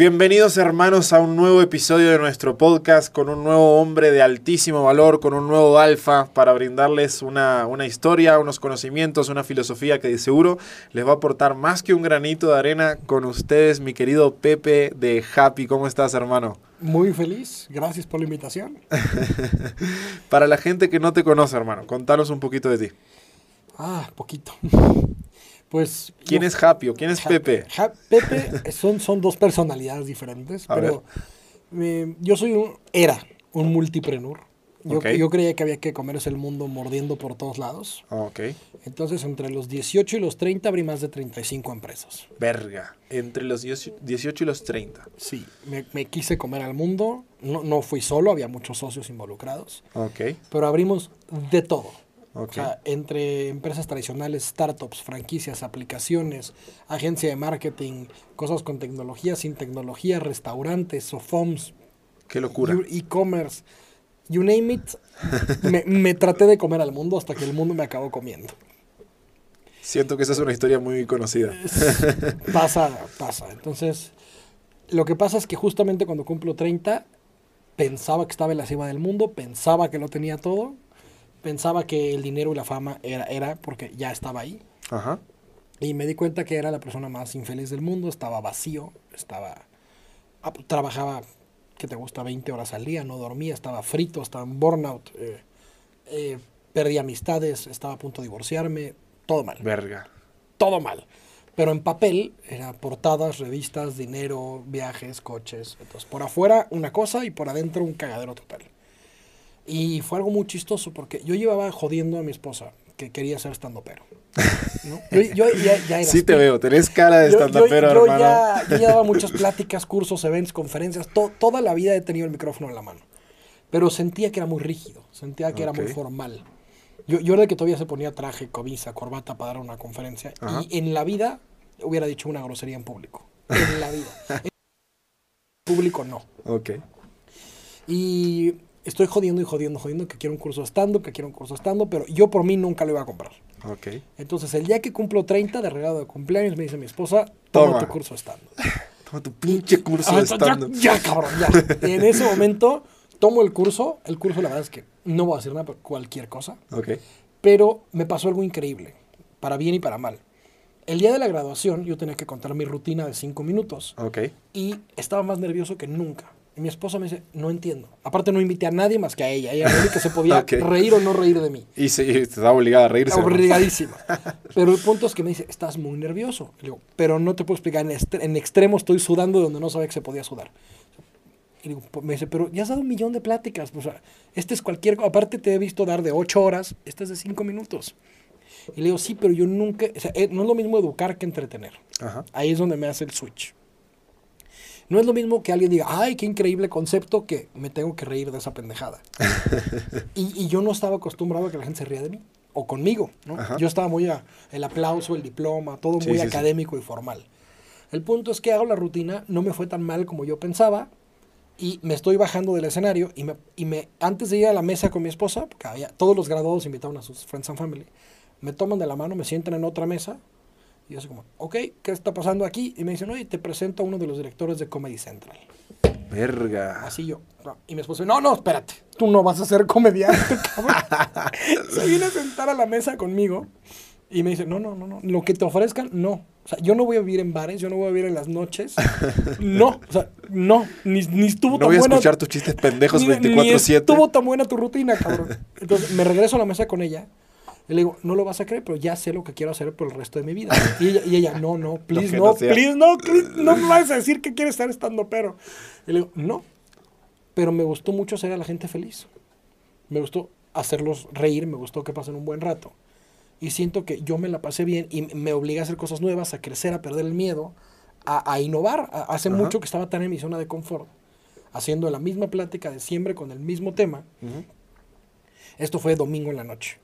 Bienvenidos hermanos a un nuevo episodio de nuestro podcast con un nuevo hombre de altísimo valor, con un nuevo alfa para brindarles una, una, historia, unos conocimientos, una filosofía que de seguro les va a aportar más que un granito de arena con ustedes, mi querido Pepe de Happy. ¿Cómo estás hermano? Muy feliz, gracias por la invitación. para la gente que no te conoce hermano, contanos un poquito de ti. Ah, poquito. Pues, ¿Quién es Happy o quién es Pepe? Pepe son, son dos personalidades diferentes, pero eh, yo soy un, era un multiprenur. Yo, yo, creía que había que comerse el mundo mordiendo por todos lados. Okay. Entonces, entre los 18 y los 30 abrí más de 35 empresas. Verga. Entre los 18 y los 30. Sí, me, me quise comer al mundo. No, no, fui solo, había muchos socios involucrados. Ok. Pero abrimos de todo. O sea, entre empresas tradicionales, startups, franquicias, aplicaciones, agencia de marketing, cosas con tecnología, sin tecnología, restaurantes, SOFOMS. Qué locura. E-commerce. You name it. me, me traté de comer al mundo hasta que el mundo me acabó comiendo. Siento que esa es una historia muy conocida. pasa, pasa. Entonces, lo que pasa es que justamente cuando cumplo 30, pensaba que estaba en la cima del mundo, pensaba que lo tenía todo, pensaba que el dinero y la fama era, era porque ya estaba ahí. Ajá. Y me di cuenta que era la persona más infeliz del mundo, estaba vacío, estaba... Ah, trabajaba, que te gusta, 20 horas al día, no dormía, estaba frito, estaba en burnout, eh, eh, perdí amistades, estaba a punto de divorciarme, todo mal. Verga. Todo mal. Pero en papel era portadas, revistas, dinero, viajes, coches. Entonces, por afuera una cosa y por adentro un cagadero total. Y fue algo muy chistoso porque yo llevaba jodiendo a mi esposa que quería ser estando pero. ¿no? Yo, ya, ya sí te veo, tenés cara de estando pero, yo, Ya, yo llevaba muchas pláticas, cursos, eventos, conferencias, toda la vida he tenido el micrófono en la mano. Pero sentía que era muy rígido, sentía que era muy formal. Yo, yo era el que todavía se ponía traje, cobisa, corbata para dar una conferencia. Y en la vida hubiera dicho una grosería en público. En la vida. en público no. Ok. Y estoy jodiendo y jodiendo, jodiendo que quiero un curso estando, que quiero un curso estando, pero yo por mí nunca lo iba a comprar. Ok. Entonces, el día que cumplo 30 de regalo de cumpleaños, me dice mi esposa, toma, tu curso estando. toma tu pinche curso de estando. Ya, ya, cabrón, ya. en ese momento, tomo el curso. El curso, la verdad es que no voy a decir nada, cualquier cosa. Ok. Pero me pasó algo increíble, para bien y para mal. El día de la graduación, yo tenía que contar mi rutina de cinco minutos. Ok. Y estaba más nervioso que nunca. Y mi esposa me dice, no entiendo. Aparte no invité a nadie más que a ella. Ella era que se podía reír o no reír de mí. Y se estaba obligada a reírse. Obligadísima. Pero el punto es que me dice, estás muy nervioso. Le digo, pero no te puedo explicar. En, en extremo estoy sudando donde no sabía que se podía sudar. Y digo, me dice, pero ya has dado un millón de pláticas. O sea, este es cualquier... Aparte te he visto dar de ocho horas. Este es de cinco minutos. Y le digo, sí, pero yo nunca... O sea, eh, no es lo mismo educar que entretener. Ajá. Ahí es donde me hace el switch. No es lo mismo que alguien diga, ay, qué increíble concepto, que me tengo que reír de esa pendejada. y, yo no estaba acostumbrado a que la gente se ría de mí, o conmigo, ¿no? Yo estaba muy a, el aplauso, el diploma, todo muy académico y formal. El punto es que hago la rutina, no me fue tan mal como yo pensaba, y me estoy bajando del escenario, y, me, y me, antes de ir a la mesa con mi esposa, porque había, todos los graduados invitaron a sus friends and family, me toman de la mano, me sientan en otra mesa, y yo soy como, ok, ¿qué está pasando aquí? Y me dicen, oye, te presento a uno de los directores de Comedy Central. Verga. Así yo. Y mi esposo, no, no, espérate. Tú no vas a ser comediante, cabrón. Se viene a sentar a la mesa conmigo y me dice, no, no, no, no. Lo que te ofrezcan, no. O sea, yo no voy a vivir en bares, yo no voy a vivir en las noches. No, o sea, no. Ni, ni estuvo tan buena. No voy a escuchar tus chistes pendejos 24-7. Ni estuvo tan buena tu rutina, cabrón. Entonces me regreso a la mesa con ella y le digo, no lo vas a creer, pero ya sé lo que quiero hacer por el resto de mi vida. Y ella, y ella no, no, please, no, please, no, no me vas a decir que quieres estar estando pero. Y le digo, no, pero me gustó mucho hacer a la gente feliz. Me gustó hacerlos reír, me gustó que pasen un buen rato. Y siento que yo me la pasé bien y me obliga a hacer cosas nuevas, a crecer, a perder el miedo, a, innovar. hace mucho que estaba tan en mi zona de confort, haciendo la misma plática de siempre con el mismo tema. Esto fue domingo en la noche.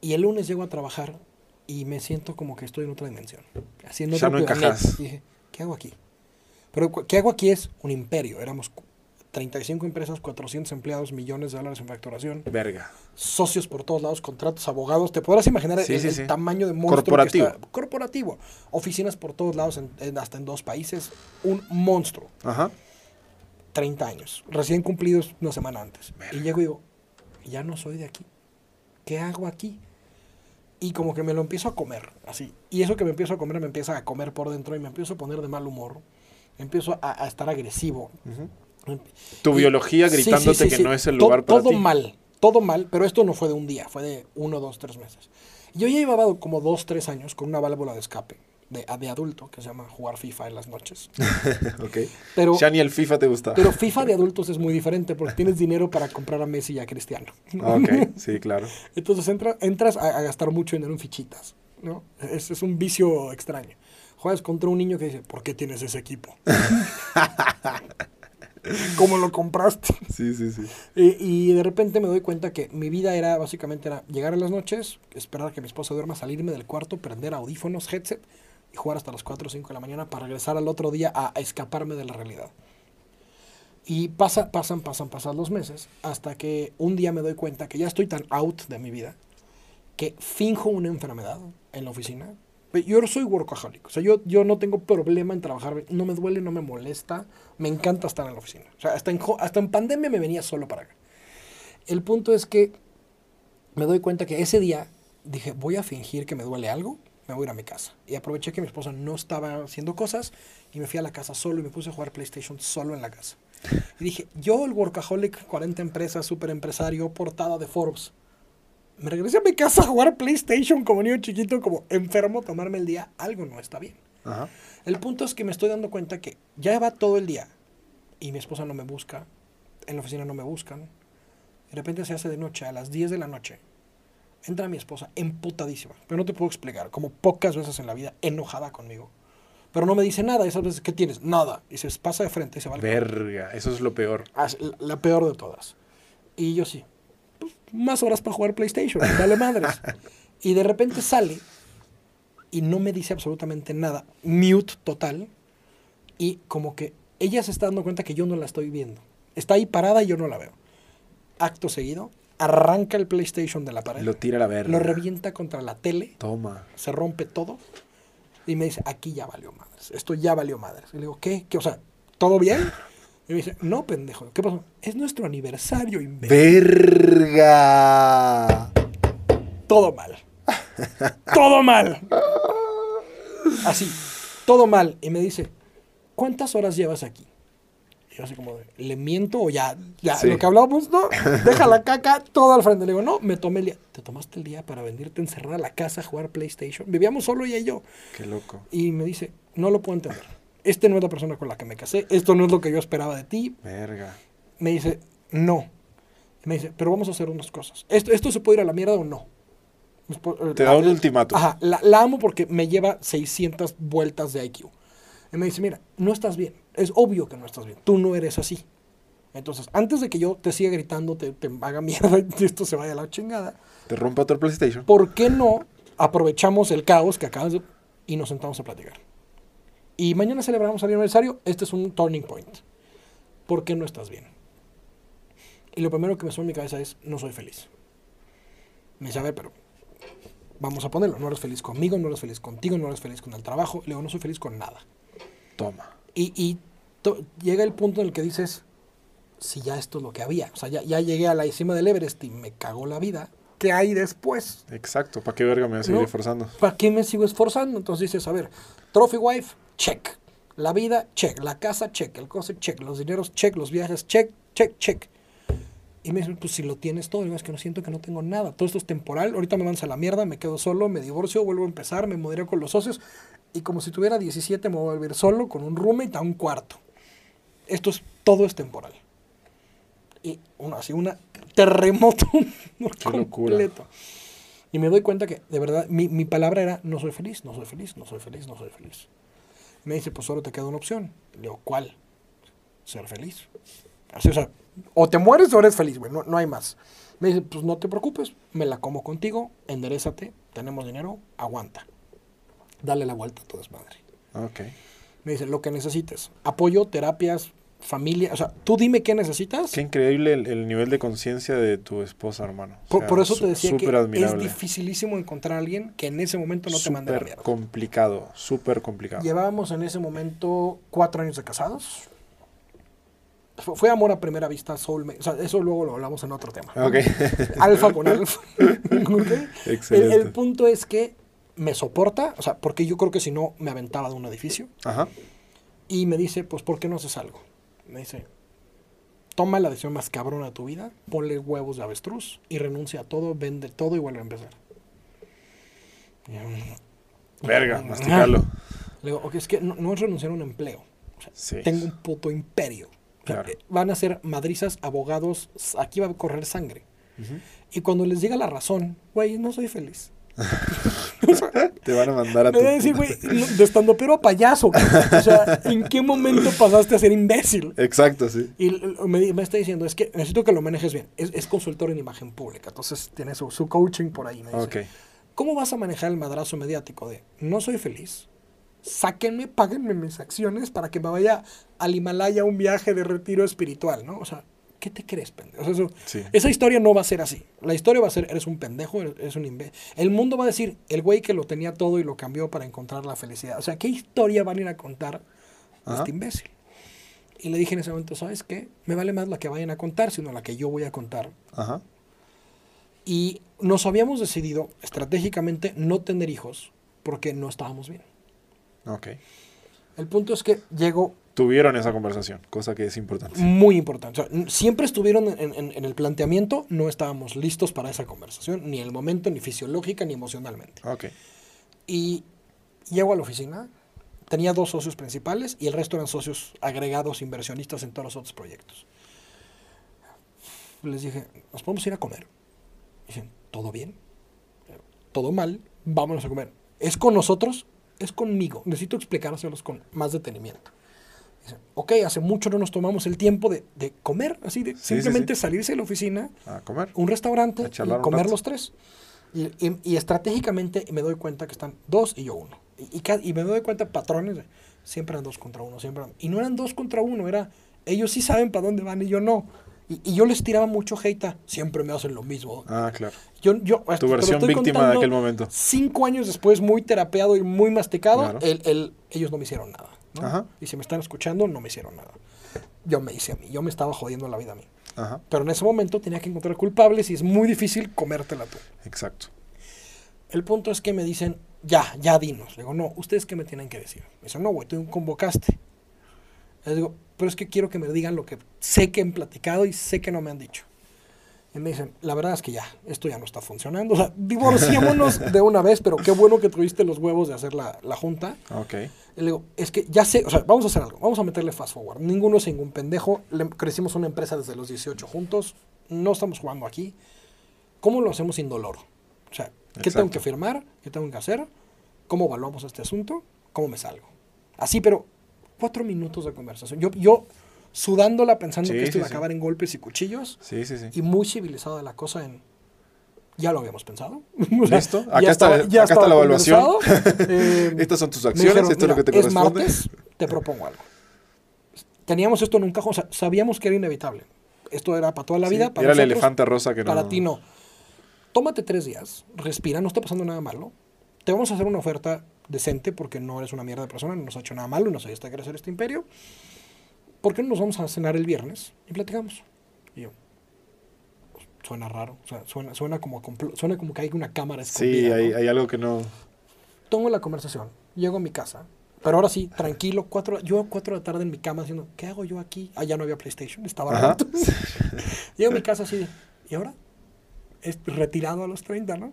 Y el lunes llego a trabajar y me siento como que estoy en otra dimensión. Haciendo ya no encajas. dije, ¿qué hago aquí? Pero ¿qué hago aquí? Es un imperio. Éramos 35 empresas, 400 empleados, millones de dólares en facturación. Verga. Socios por todos lados, contratos, abogados. Te podrás imaginar Sí, el, sí, el sí. tamaño de monstruo Corporativo. que está. Corporativo. Oficinas por todos lados, en- en- hasta en dos países. Un monstruo. Ajá. 30 años. Recién cumplidos una semana antes. Y llego y digo, ya no soy de aquí. ¿Qué hago aquí? Y como que me lo empiezo a comer, así. Y eso que me empiezo a comer me empieza a comer por dentro y me empiezo a poner de mal humor. Empiezo a, a estar agresivo. Tu Y- biología sí, sí, gritándote sí, que sí. no es el To- lugar para todo ti. mal, todo mal, pero esto no fue de un día, fue de uno, dos, tres meses. Yo ya llevaba como dos, tres años con una válvula de escape de, de adulto que se llama jugar FIFA en las noches. ok. Pero, ya ni el FIFA te gusta. pero FIFA de adultos es muy diferente porque tienes dinero para comprar a Messi y a Cristiano. ok, sí, claro. Entonces entra- entras a, a gastar mucho dinero en fichitas. ¿no? Es, es un vicio extraño. Juegas contra un niño que dice, ¿por qué tienes ese equipo? ¿Cómo lo compraste? Sí, sí, sí. Y, y de repente me doy cuenta que mi vida era básicamente era llegar a las noches, esperar a que mi esposa duerma, salirme del cuarto, prender audífonos, headset y jugar hasta las 4 o 5 de la mañana para regresar al otro día a, escaparme de la realidad. Y pasa, pasan, pasan, pasan los meses hasta que un día me doy cuenta que ya estoy tan out de mi vida que finjo una enfermedad en la oficina. Yo soy workaholic, o sea, yo, yo no tengo problema en trabajar, no me duele, no me molesta, me encanta estar en la oficina. O sea, hasta en, hasta en pandemia me venía solo para acá. El punto es que me doy cuenta que ese día dije, voy a fingir que me duele algo, me voy a ir a mi casa. Y aproveché que mi esposa no estaba haciendo cosas y me fui a la casa solo y me puse a jugar PlayStation solo en la casa. Y dije, yo el workaholic, 40 empresas, super empresario, portada de Forbes. Me regresé a mi casa a jugar PlayStation como niño chiquito, como enfermo, tomarme el día. Algo no está bien. Ajá. El punto es que me estoy dando cuenta que ya va todo el día y mi esposa no me busca, en la oficina no me buscan. De repente se hace de noche, a las 10 de la noche. Entra mi esposa emputadísima, pero no te puedo explicar, como pocas veces en la vida, enojada conmigo. Pero no me dice nada, esas veces, ¿qué tienes? Nada. Y se pasa de frente y se va Verga, eso es lo peor. La peor de todas. Y yo sí. pues, más horas para jugar PlayStation, dale madres. y de repente sale y no me dice absolutamente nada. Mute total. Y como que ella se está dando cuenta que yo no la estoy viendo. Está ahí parada y yo no la veo. Acto seguido, arranca el PlayStation de la pared. Lo tira a la verga. lo revienta contra la tele Toma. se rompe todo y me dice, aquí ya valió madres, esto ya valió madres. Y le digo, ¿qué? ¿Qué? O sea, ¿todo bien? Y me dice, no, pendejo, ¿qué pasó? Es nuestro aniversario, imbécil. Verga. Todo mal. todo mal. Así, todo mal. Y me dice, ¿cuántas horas llevas aquí? Yo así como, de, ¿le miento o ya? Ya, Sí. lo que hablábamos, ¿no? Deja la caca todo al frente. Le digo, no, me tomé el día. ¿Te tomaste el día para venirte encerrada a la casa a jugar PlayStation? Vivíamos solo ella y yo. Qué loco. Y me dice, no lo puedo entender. Este no es la persona con la que me casé. Esto no es lo que yo esperaba de ti. Verga. Me dice, no. Me dice, pero vamos a hacer unas cosas. ¿Esto, esto se puede ir a la mierda o no? Te la- da un ultimátum. Ajá, la, la amo porque me lleva 600 vueltas de IQ. Y me dice, mira, no estás bien. Es obvio que no estás bien. Tú no eres así. Entonces, antes de que yo te siga gritando, te, te haga mierda y esto se vaya a la chingada, Te rompe otro PlayStation. ¿por qué no aprovechamos el caos que acabas de... y nos sentamos a platicar? Y mañana celebramos el aniversario. Este es un turning point. ¿Por qué no estás bien? Y lo primero que me suena en mi cabeza es, no soy feliz. Me dice, a ver, pero vamos a ponerlo. No eres feliz conmigo, no eres feliz contigo, no eres feliz con el trabajo. Le digo, no soy feliz con nada. Toma. Y, y to- llega el punto en el que dices, si ya esto es lo que había. O sea, ya, ya llegué a la cima del Everest y me cagó la vida. ¿Qué hay después? Exacto. ¿Para qué verga me voy a seguir No. esforzando? ¿Para qué me sigo esforzando? Entonces dices, a ver, trophy wife, check. La vida, check. La casa, check. El coche, check. Los dineros, check. Los viajes, check, check, check. Y me dicen, pues si lo tienes todo, digo, es que no siento que no tengo nada. Todo esto es temporal. Ahorita me mandas a la mierda, me quedo solo, me divorcio, vuelvo a empezar, me mudaré con los socios. Y como si tuviera 17, me voy a vivir solo, con un roommate a un cuarto. Esto es, todo es temporal. Y una, así, una terremoto completo. Y me doy cuenta que, de verdad, mi, mi palabra era, no soy feliz, no soy feliz, no soy feliz, no soy feliz. Me dice, pues solo te queda una opción. Le digo, ¿cuál? Ser feliz. Así, o sea, o te mueres o eres feliz, güey, no, no hay más. Me dice, pues no te preocupes, me la como contigo, enderezate, tenemos dinero, aguanta. Dale la vuelta a tu desmadre. Ok. Me dice, lo que necesites. Apoyo, terapias, familia. O sea, tú dime qué necesitas. Qué increíble el, nivel de conciencia de tu esposa, hermano. por, eso te decía que es dificilísimo encontrar a alguien que en ese momento no te mande la mierda. complicado, súper complicado. Llevábamos en ese momento cuatro años de casados. Fue amor a primera vista, soulmate. O sea, eso luego lo hablamos en otro tema. Ok. Alfa con alfa. Excelente. El, el punto es que me soporta, o sea, porque yo creo que si no me aventaba de un edificio. Ajá. Y me dice, pues, ¿por qué no haces algo? Me dice, toma la decisión más cabrona de tu vida, ponle huevos de avestruz y renuncia a todo, vende todo y vuelve a empezar. Verga, masticarlo. Le digo, ok, es que no, es renunciar a un empleo. Tengo un puto imperio. Eh, van a ser madrizas, abogados, aquí va a correr sangre. Y cuando les llega la razón, güey, no soy feliz. Te van a mandar a tu. decir, güey, de estando pero a payaso. O sea, ¿en qué momento pasaste a ser imbécil? Exacto, sí. Y me, está diciendo, es que necesito que lo manejes bien. Es, consultor en imagen pública, entonces tiene su, coaching por ahí. Me dice, ¿Cómo vas a manejar el madrazo mediático de no soy feliz? Sáquenme, páguenme mis acciones para que me vaya al Himalaya un viaje de retiro espiritual, ¿no? O sea, ¿Qué te crees, pendejo? Esa historia no va a ser así. La historia va a ser, eres un pendejo, eres un imbécil. El mundo va a decir, el güey que lo tenía todo y lo cambió para encontrar la felicidad. O sea, ¿qué historia van a ir a contar este imbécil? Y le dije en ese momento, ¿sabes qué? Me vale más la que vayan a contar, sino la que yo voy a contar. Ajá. Y nos habíamos decidido estratégicamente no tener hijos porque no estábamos bien. Ok. El punto es que llego tuvieron esa conversación, cosa que es importante. Muy importante. siempre estuvieron en, el planteamiento, no estábamos listos para esa conversación, ni en el momento, ni fisiológica, ni emocionalmente. Ok. Y llego a la oficina, tenía dos socios principales y el resto eran socios agregados, inversionistas en todos los otros proyectos. Les dije, ¿nos podemos ir a comer? Dicen, ¿todo bien? ¿Todo mal? Vámonos a comer. ¿Es con nosotros? Es conmigo. Necesito explicárselos con más detenimiento ok, hace mucho no nos tomamos el tiempo de, comer, así de simplemente salirse de la oficina, a comer, un restaurante y comer los tres. Y, estratégicamente me doy cuenta que están dos y yo uno. Y, me doy cuenta patrones, siempre eran dos contra uno, siempre Y no eran dos contra uno, era ellos sí saben para dónde van y yo no. Y, yo les tiraba mucho hate siempre me hacen lo mismo. Ah, claro. Yo, yo, tu versión víctima de aquel momento. Cinco años después, muy terapeado y muy masticado, el, ellos no me hicieron nada. Y si me están escuchando, no me hicieron nada. Yo me hice a mí, yo me estaba jodiendo la vida a mí. Pero en ese momento tenía que encontrar culpables y es muy difícil comértela tú. Exacto. El punto es que me dicen, ya, ya dinos. Le digo, no, ¿ustedes qué me tienen que decir? Me dicen, no, güey, tú convocaste. Les digo, pero es que quiero que me digan lo que sé que han platicado y sé que no me han dicho. Y me dicen, la verdad es que ya, esto ya no está funcionando. O sea, divorciémonos de una vez, pero qué bueno que tuviste los huevos de hacer la, la junta. Ok. Y le digo, es que ya sé, o sea, vamos a hacer algo, vamos a meterle fast forward. Ninguno es ningún pendejo. crecimos una empresa desde los 18 juntos. No estamos jugando aquí. ¿Cómo lo hacemos indoloro? O sea, ¿qué tengo que firmar? ¿Qué tengo que hacer? ¿Cómo evaluamos este asunto? ¿Cómo me salgo? Así, pero cuatro minutos de conversación. Yo, yo sudándola pensando que esto iba a acabar en golpes y cuchillos. Sí, sí, sí. Y muy civilizada la cosa en... Ya lo habíamos pensado. ¿Listo? Acá, está, acá está la evaluación. Eh, Estas son tus acciones, esto es lo que te es Martes, te propongo algo. Teníamos esto en un cajón, o sea, sabíamos que era inevitable. Esto era para toda la vida. Para era el elefante rosa que no... Para ti no. Tómate tres días, respira, no está pasando nada malo. Te vamos a hacer una oferta decente porque no eres una mierda de persona, no nos ha hecho nada malo, nos ayudaste a crecer este imperio. ¿por qué no nos vamos a cenar el viernes y platicamos? Y yo, suena raro, o sea, suena, suena, como, suena como que hay una cámara escondida. Sí, hay, hay algo que no... Tomo la conversación, llego a mi casa, pero ahora sí, tranquilo, cuatro, yo a cuatro de la tarde en mi cama diciendo, ¿qué hago yo aquí? Ah, ya no había PlayStation, estaba rato. Llego a mi casa así de, ¿y ahora? Es retirado a los 30, ¿no?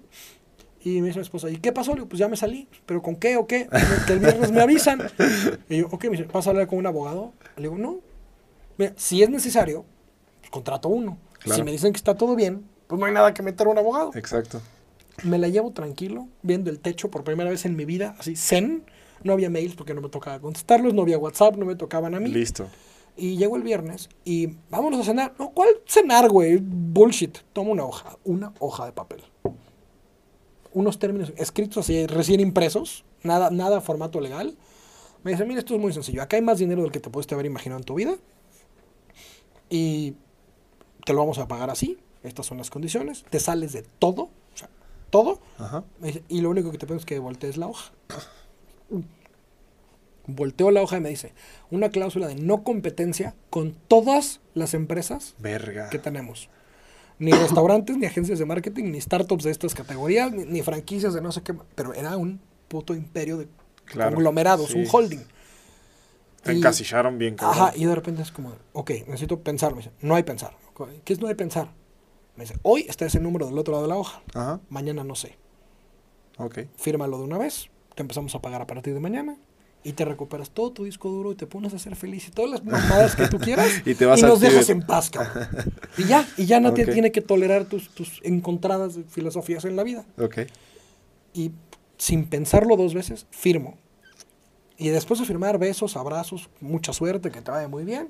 Y me dice mi esposa, ¿y qué pasó? Le digo, pues ya me salí, ¿pero con qué o qué? Que el viernes me avisan. Y yo, ok, me dice, ¿vas a hablar con un abogado? Le digo, no. Mira, si es necesario, pues contrato uno. Si me dicen que está todo bien, pues no hay nada que meter a un abogado. Exacto. Me la llevo tranquilo, viendo el techo por primera vez en mi vida, así, zen. No había mails porque no me tocaba contestarlos, no había WhatsApp, no me tocaban a mí. Listo. Y llego el viernes y vámonos a cenar. No, ¿cuál cenar, güey? Bullshit. Toma una hoja, una hoja de papel unos términos escritos así, recién impresos, nada, nada formato legal. Me dice, mira, esto es muy sencillo. Acá hay más dinero del que te pudiste haber imaginado en tu vida. Y te lo vamos a pagar así, estas son las condiciones, te sales de todo, o sea, todo, Ajá. me dice, y lo único que te pido es que voltees la hoja. Volteo la hoja y me dice, una cláusula de no competencia con todas las empresas Verga. que tenemos. Ni restaurantes, ni agencias de marketing, ni startups de estas categorías, ni, ni franquicias de no sé qué. Pero era un puto imperio de Claro, conglomerados, sí. un holding. Te Y- encasillaron bien, cabrón. Ajá, y de repente es como, ok, necesito pensar. Me dice, no hay pensar. ¿Qué es no hay pensar? Me dice, hoy está ese número del otro lado de la hoja. Ajá. Mañana no sé. Ok. Fírmalo de una vez. Te empezamos a pagar a partir de mañana. Y te recuperas todo tu disco duro y te pones a ser feliz y todas las mamadas que tú quieras. Y te vas al nos dejas en paz, cabrón. Y ya, y ya no te tiene que tolerar tus, tus encontradas filosofías en la vida. Ok. Y sin pensarlo dos veces, firmo. Y después de firmar, besos, abrazos, mucha suerte, que te vaya muy bien.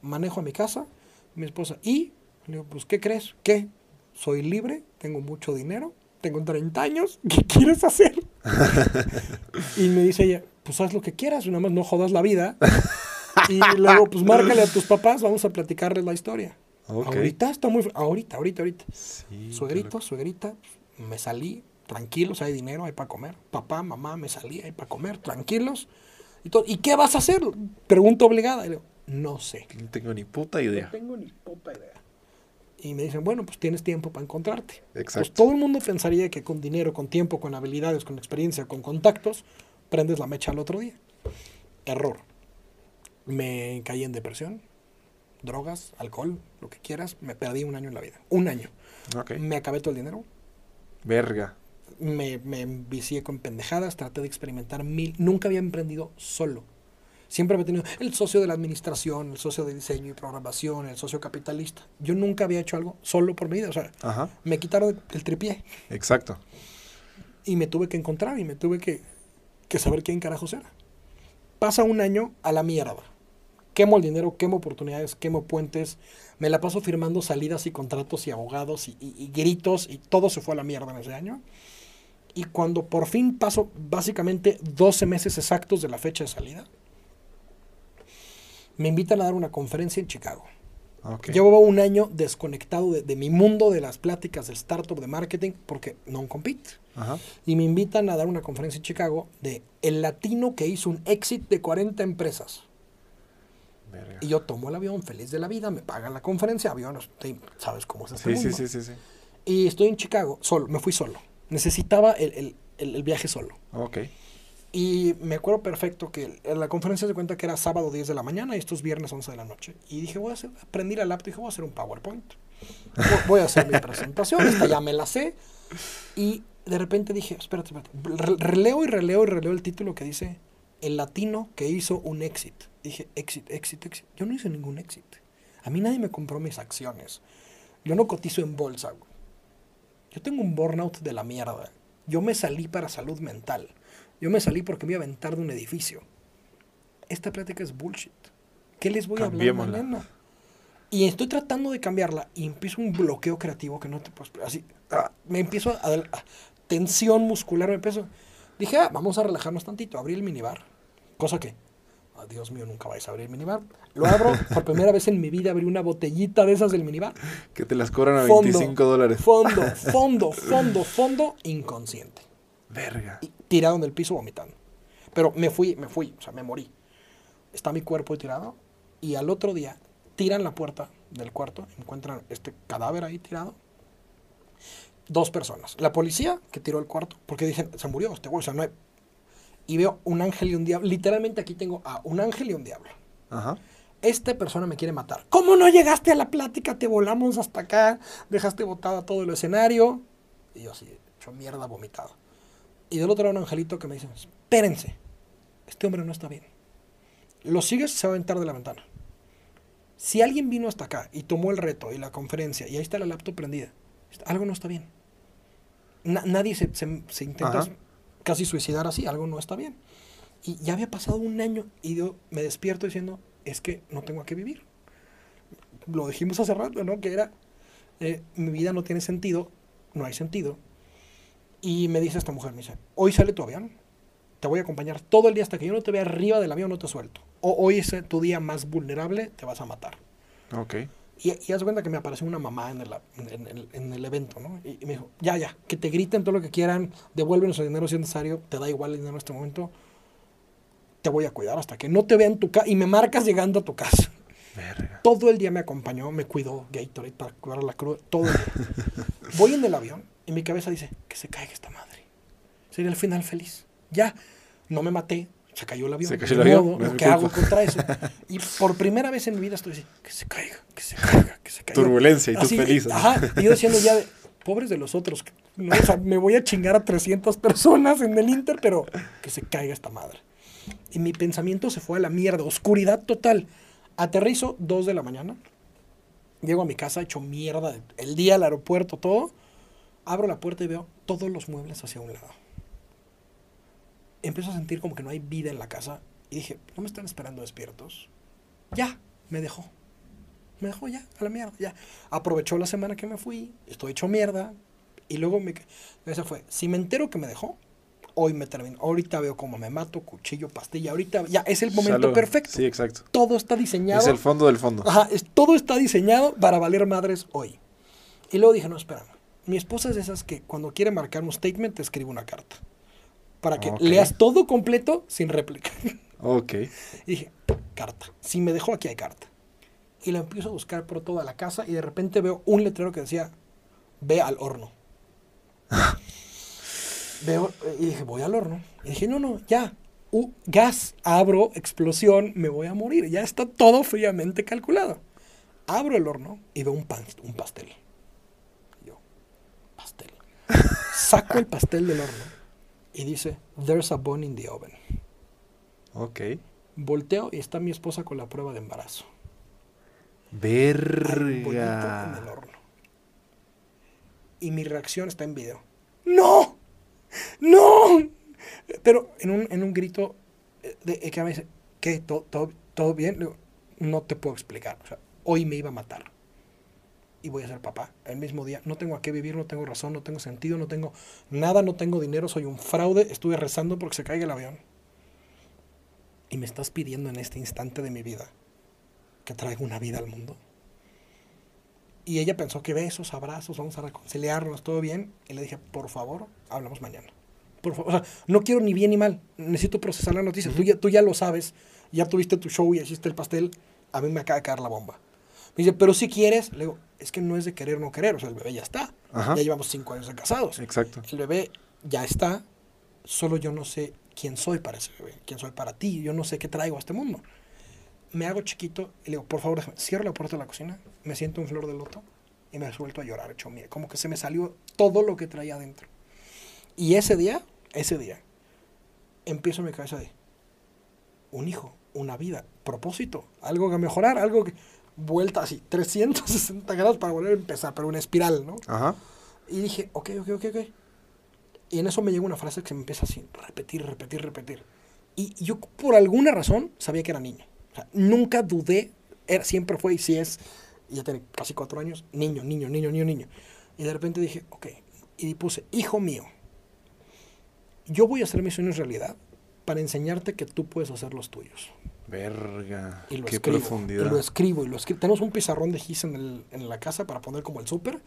Manejo a mi casa, mi esposa. Y le digo, pues, ¿qué crees? ¿Qué? Soy libre, tengo mucho dinero, tengo 30 años, ¿qué quieres hacer? y me dice ella, pues haz lo que quieras, nada más no jodas la vida. y luego, pues márcale a tus papás, vamos a platicarles la historia. Ahorita está muy... Ahorita, ahorita, ahorita. Sí, Suegrito, suegrita, me salí, tranquilos, hay dinero, hay para comer. Papá, mamá, me salí, hay para comer, tranquilos. Y, todo. ¿Y qué vas a hacer? Pregunta obligada. Y le digo, no sé. No tengo ni puta No idea. tengo ni puta idea. Y me dicen, bueno, pues tienes tiempo para encontrarte. Pues Exacto. todo el mundo pensaría que con dinero, con tiempo, con habilidades, con experiencia, con contactos, prendes la mecha al otro día. Error. Me caí en depresión, drogas, alcohol, lo que quieras. Me perdí un año en la vida. Un año. Me acabé todo el dinero. Verga. me, me envicié con pendejadas, traté de experimentar mil. Nunca había emprendido solo. Siempre había tenido el socio de la administración, el socio de diseño y programación, el socio capitalista. Yo nunca había hecho algo solo por mi vida. O sea, Ajá. me quitaron el tripié Exacto. y me tuve que encontrar y me tuve que, que saber quién carajos era. Pasa un año a la mierda. Quemo el dinero, quemo oportunidades, quemo puentes. Me la paso firmando salidas y contratos y abogados y, y- gritos y todo se fue a la mierda en ese año. Y cuando por fin paso básicamente 12 meses exactos de la fecha de salida, me invitan a dar una conferencia en Chicago. Ok. Llevaba un año desconectado de, de mi mundo, de las pláticas del startup, de marketing, porque no compete Ajá. y me invitan a dar una conferencia en Chicago de el latino que hizo un exit de 40 empresas. Verga. Y yo tomo el avión, feliz de la vida, me pagan la conferencia, avión, sabes cómo es este Sí, sí, mundo? sí, sí, sí. Y estoy en Chicago, solo, me fui solo. Necesitaba el, el- el- el viaje solo. Ok. Y me acuerdo perfecto que el- la conferencia se cuenta que era sábado 10 de la mañana y estos viernes 11 de la noche. Y dije, voy a hacer, prendí la laptop y dije, voy a hacer un PowerPoint. Voy- a hacer mi presentación, esta ya me la sé. Y de repente dije, espérate, espérate. Re- Releo y releo y releo el título que dice, el latino que hizo un exit. Dije, exit, exit, exit. Yo no hice ningún exit. A mí nadie me compró mis acciones. Yo no cotizo en bolsa. Yo tengo un burnout de la mierda. Yo me salí para salud mental. Yo me salí porque me iba a aventar de un edificio. Esta plática es bullshit. ¿Qué les voy a hablar mañana? Y estoy tratando de cambiarla y empiezo un bloqueo creativo que no te puedes... Así, ah, me empiezo a, a- tensión muscular, me empiezo... Dije, ah, vamos a relajarnos tantito. Abrí el minibar. Cosa que, ah, Dios mío, nunca vais a abrir el minibar. Lo abro, por primera vez en mi vida abrí una botellita de esas del minibar. Que te las cobran a Fondo, 25 dólares. Fondo, fondo, fondo, fondo, inconsciente. Verga. Y tirado en el piso vomitando. Pero me fui, me fui, o sea, me morí. Está mi cuerpo tirado y al otro día tiran la puerta del cuarto, encuentran este cadáver ahí tirado. Dos personas. La policía que tiró el cuarto, porque dicen, se murió este güey, o sea, no hay... Y veo un ángel y un diablo. Literalmente aquí tengo a un ángel y un diablo. Ajá. Esta persona me quiere matar. ¿Cómo no llegaste a la plática? Te volamos hasta acá, dejaste botada todo el escenario. Y yo así, hecho mierda vomitado. Y del otro lado un angelito que me dice, espérense, este hombre no está bien. Lo sigues, se va a aventar de la ventana. Si alguien vino hasta acá y tomó el reto y la conferencia y ahí está la laptop prendida, algo no está bien. Na- nadie se, se- se intenta Ajá. casi suicidar así, algo no está bien. Y ya había pasado un año y yo me despierto diciendo, es que no tengo a qué vivir. Lo dijimos hace rato, ¿no? Que era, eh, mi vida no tiene sentido, no hay sentido. Y me dice esta mujer, me dice, hoy sale tu avión, te voy a acompañar todo el día hasta que yo no te vea arriba del avión, no te suelto. O hoy es tu día más vulnerable, te vas a matar. Ok. Y, y haz cuenta que me apareció una mamá en el, en, el- en el evento, ¿no? Y, y me dijo, ya, ya, que te griten todo lo que quieran, devuélvenos el dinero si es necesario, te da igual el dinero en este momento, te voy a cuidar hasta que no te vea en tu casa y me marcas llegando a tu casa. Verga. Todo el día me acompañó, me cuidó Gatorade para cuidar la cruda, todo el día. Voy en el avión y mi cabeza dice, que se caiga esta madre. Sería el final feliz. Ya, no me maté, se cayó el avión. Se cayó el avión, no mi ¿Qué hago contra eso? Y por primera vez en mi vida estoy así, que se caiga, que se caiga, que se caiga. Turbulencia y tú feliz. Ajá, y yo diciendo ya, de, pobres de los otros. ¿no? O sea, me voy a chingar a 300 personas en el Inter, pero que se caiga esta madre. Y mi pensamiento se fue a la mierda, oscuridad total. Aterrizo 2 de la mañana. Llego a mi casa hecho mierda, el día al aeropuerto, todo. Abro la puerta y veo todos los muebles hacia un lado. Empiezo a sentir como que no hay vida en la casa. Y dije, ¿no me están esperando despiertos? Ya, me dejó. Me dejó ya, a la mierda, ya. Aprovechó la semana que me fui, estoy hecho mierda. Y luego me... Esa fue, si me entero que me dejó, hoy me termino. Ahorita veo cómo me mato, cuchillo, pastilla. Ahorita ya es el momento Salud. perfecto. Sí, exacto. Todo está diseñado. Es el fondo del fondo. Ajá, es- todo está diseñado para valer madres hoy. Y luego dije, no, espérame. Mi esposa es de esas que cuando quiere marcar un statement te escribe una carta. Para que leas todo completo sin réplica. Ok. Y dije, carta. Si me dejó aquí hay carta. Y la empiezo a buscar por toda la casa y de repente veo un letrero que decía, ve al horno. veo, y dije, voy al horno. Y dije, no, no, ya. Uh, gas, abro, explosión, me voy a morir. Ya está todo fríamente calculado. Abro el horno y veo un, pan, un pastel. Saco el pastel del horno y dice, there's a bone in the oven. Ok. Volteo y está mi esposa con la prueba de embarazo. Hay un bollito en el Verga. horno. Y mi reacción está en video. ¡No! ¡No! Pero en un, en un grito eh, de, de que me dice, ¿qué? ¿Todo, todo, todo bien? Digo, no te puedo explicar. O sea, hoy me iba a matar. Y voy a ser papá. El mismo día. No tengo a qué vivir, no tengo razón, no tengo sentido, no tengo nada, no tengo dinero, soy un fraude. Estuve rezando porque se caiga el avión. Y me estás pidiendo en este instante de mi vida que traiga una vida al mundo. Y ella pensó que besos, abrazos, vamos a reconciliarnos, todo bien. Y le dije, por favor, hablamos mañana. Por favor, o sea, no quiero ni bien ni mal. Necesito procesar la noticia. tú, ya, tú ya lo sabes. Ya tuviste tu show y hiciste el pastel. A mí me acaba de caer la bomba. Me dice, pero si quieres, le digo, es que no es de querer o no querer. O sea, el bebé ya está. Ajá. Ya llevamos cinco años de casados. Exacto. El bebé ya está. Solo yo no sé quién soy para ese bebé. Quién soy para ti. Yo no sé qué traigo a este mundo me hago chiquito y le digo, por favor, déjame, cierro la puerta de la cocina, me siento en flor de loto y me suelto a llorar, hecho. Como que se me salió todo lo que traía adentro. Y ese día, ese día, empiezo en mi cabeza de un hijo, una vida, propósito, algo que mejorar, algo que vuelta así, 360 grados para volver a empezar, pero una espiral, ¿no? Ajá. Y dije, ok, ok, ok, ok. Y en eso me llega una frase que se me empieza así, repetir, repetir, repetir. Y yo por alguna razón sabía que era niño. O sea, nunca dudé, era, siempre fue y si es, ya tiene casi cuatro años, niño, niño, niño, niño, niño. Y de repente dije, ok, y puse, hijo mío, yo voy a hacer mis sueños realidad para enseñarte que tú puedes hacer los tuyos. Verga. Y lo Qué escribo. profundidad. Y lo escribo, y lo escribo. Tenemos un pizarrón de gis en, el- en la casa para poner como el súper,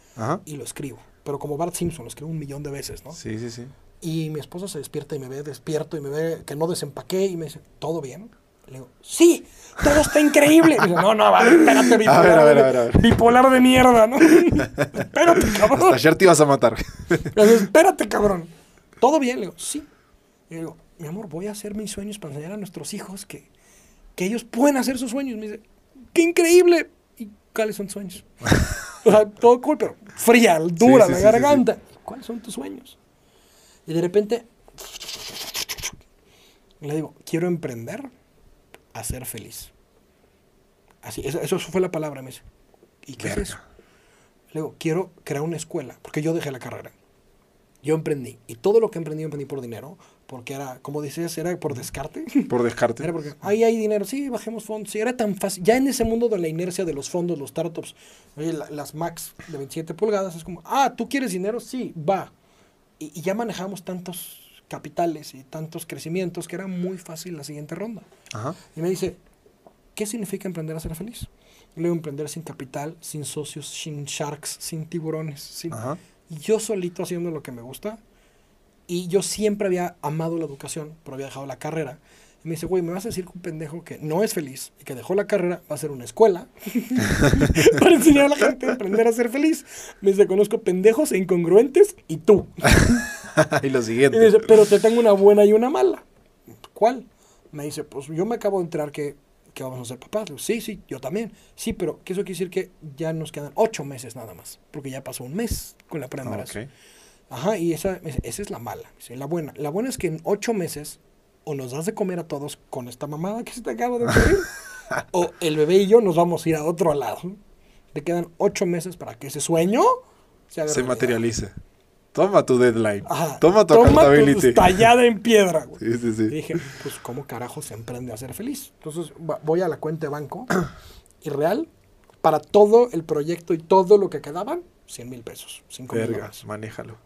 y lo escribo. Pero como Bart Simpson, lo escribo un millón de veces, ¿no? Sí, sí, sí. Y mi esposa se despierta y me ve despierto y me ve que no desempaqué y me dice, ¿todo bien? Le digo, sí, todo está increíble. Dice, no, no, vale, espérate, bipolar, A ver, a ver, de, a ver, bipolar de mierda, ¿no? espérate, Hasta cabrón. ayer te ibas a matar. Le digo, espérate, cabrón. ¿Todo bien? Le digo, sí. Y le digo, mi amor, voy a hacer mis sueños para enseñar a nuestros hijos que, que ellos pueden hacer sus sueños. Me dice, ¡qué increíble! ¿Y cuáles son tus sueños? o sea, todo cool, pero fría, dura sí, la sí, garganta. ¿Cuáles son tus sueños? Y de repente, le digo, quiero emprender a ser feliz. Así, eso, eso fue la palabra, me dice. ¿Y qué Verga. es eso? Le digo, quiero crear una escuela, porque yo dejé la carrera. Yo emprendí. Y todo lo que emprendí, emprendí por dinero, porque era, como decías, era por descarte. Por descarte. Era porque ahí hay dinero, sí, bajemos fondos. Sí, era tan fácil. Ya en ese mundo de la inercia de los fondos, los startups, oye, la- las Max de 27 pulgadas, es como, ah, ¿tú quieres dinero? Sí, va. Y, y ya manejamos tantos capitales y tantos crecimientos que era muy fácil la siguiente ronda. Ajá. Y me dice, ¿qué significa emprender a ser feliz? Luego emprender sin capital, sin socios, sin sharks, sin tiburones. Sin... Ajá. Yo solito haciendo lo que me gusta. Y yo siempre había amado la educación, pero había dejado la carrera. Y me dice, güey, ¿me vas a decir que un pendejo que no es feliz y que dejó la carrera va a ser una escuela para enseñar a la gente a aprender a ser feliz? Me dice, conozco pendejos e incongruentes y tú. y lo Y siguiente. me dice, pero te tengo una buena y una mala. ¿Cuál? Me dice, pues yo me acabo de enterar que, que vamos a ser papás. Digo, sí, sí, yo también. Sí, pero que eso quiere decir que ya nos quedan ocho meses nada más. Porque ya pasó un mes con la prueba de Ah, embarazo. ok. Ajá, y esa, esa es la mala. La buena. La buena es que en ocho meses o nos das de comer a todos con esta mamada que se te acaba de ocurrir, o el bebé y yo nos vamos a ir a otro lado. Te quedan ocho meses para que ese sueño se, Se materialice. Toma tu deadline. Ajá, Toma tu toma accountability. tallada en piedra, güey. Sí, sí, Y sí. dije, pues, ¿cómo carajo se emprende a ser feliz? Entonces, voy a la cuenta de banco y real, para todo el proyecto y todo lo que quedaban, 100 mil pesos, 5 mil Verga, manéjalo.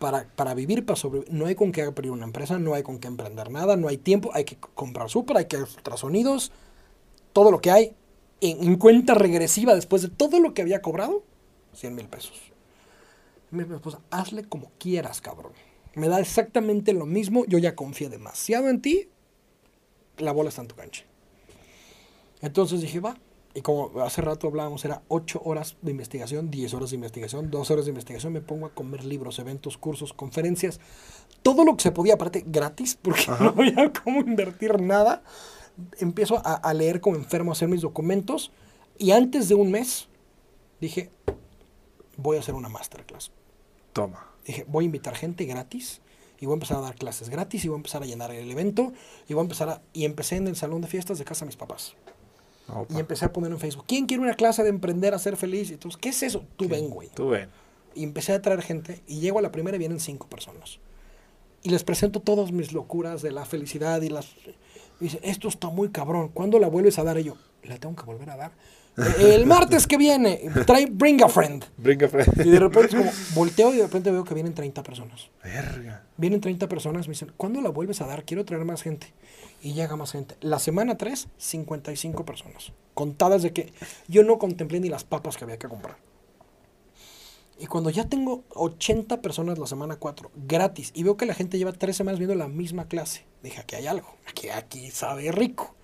Para, para vivir, para sobrevivir, no hay con qué abrir una empresa, no hay con qué emprender nada, no hay tiempo, hay que comprar súper, hay que ultrasonidos, todo lo que hay en, en cuenta regresiva después de todo lo que había cobrado, 100 mil pesos. Mi esposa, hazle como quieras, cabrón. Me da exactamente lo mismo, yo ya confié demasiado en ti, la bola está en tu cancha. Entonces dije, va. Y como hace rato hablábamos, era 8 horas de investigación, 10 horas de investigación, 2 horas de investigación. Me pongo a comer libros, eventos, cursos, conferencias, todo lo que se podía, aparte gratis, porque Ajá. no había cómo invertir nada. Empiezo a, a leer como enfermo, a hacer mis documentos. Y antes de un mes, dije, voy a hacer una masterclass. Toma. Dije, voy a invitar gente gratis y voy a empezar a dar clases gratis y voy a empezar a llenar el evento y voy a empezar a... Y empecé en el salón de fiestas de casa de mis papás. Opa. Y empecé a poner en Facebook, ¿quién quiere una clase de emprender a ser feliz? Y entonces, ¿qué es eso? Tú ven, güey. Tú ven. Y empecé a traer gente y llego a la primera y vienen cinco personas. Y les presento todas mis locuras de la felicidad y las... Y dice, esto está muy cabrón. ¿Cuándo la vuelves a dar? Y yo, la tengo que volver a dar. "Eh, El martes que viene, trae, bring a friend. Brinca, Fred. Y de repente como, volteo y de repente veo que vienen 30 personas. Verga. Vienen 30 personas, me dicen, ¿cuándo la vuelves a dar? Quiero traer más gente. Y llega más gente. La semana 3, 55 personas. Contadas de que yo no contemplé ni las papas que había que comprar. Y cuando ya tengo 80 personas la semana 4, gratis, y veo que la gente lleva 3 semanas viendo la misma clase, dije, aquí hay algo, aquí, aquí sabe rico.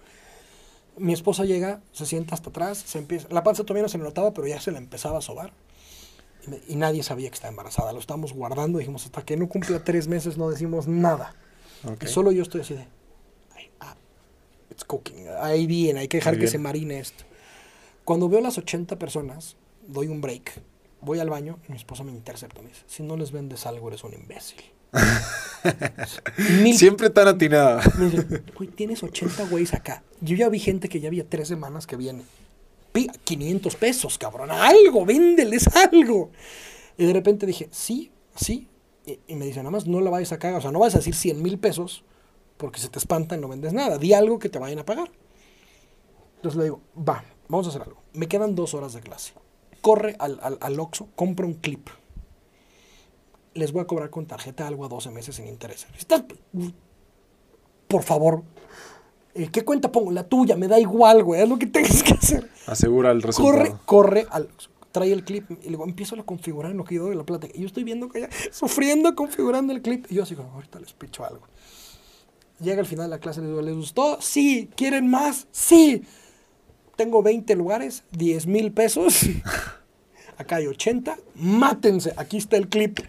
Mi esposa llega, se sienta hasta atrás, se empieza, la panza todavía no se le notaba, pero ya se la empezaba a sobar. Y, me- y nadie sabía que estaba embarazada, lo estábamos guardando, dijimos, hasta que no cumpla 3 meses no decimos nada. Y solo yo estoy así de, "Ay, ah, it's cooking, ahí bien, hay que dejar que se marine esto. Cuando veo las 80 personas, doy un break, voy al baño y mi esposa me intercepta, me dice, si no les vendes algo eres un imbécil. Mil- Siempre tan atinada. me dice, güey, tienes 80 güeyes acá. Yo ya vi gente que ya había tres semanas que viene. Pi- 500 pesos, cabrón. Algo, véndeles algo. Y de repente dije, sí, sí. Y, y me dice, nada más no la vayas a cagar. O sea, no vas a decir 100 mil pesos porque se te espanta y no vendes nada. Di algo que te vayan a pagar. Entonces le digo, va, vamos a hacer algo. Me quedan dos horas de clase. Corre al, al, al Oxxo, compra un clip. Les voy a cobrar con tarjeta algo a 12 meses sin intereses. ¿Estás? Por favor. Eh, ¿Qué cuenta pongo? La tuya, me da igual, güey. Es lo que tengas que hacer. Asegura el resultado. Corre, corre al. Trae el clip y luego empiezo a configurar en lo que yo doy la plata. Y yo estoy viendo que ella sufriendo configurando el clip. Y yo así como, ahorita les picho algo. Llega al final de la clase les digo, ¿les gustó? Sí. ¿Quieren más? Sí. Tengo 20 lugares, 10 mil pesos. Acá hay 80. Mátense. Aquí está el clip.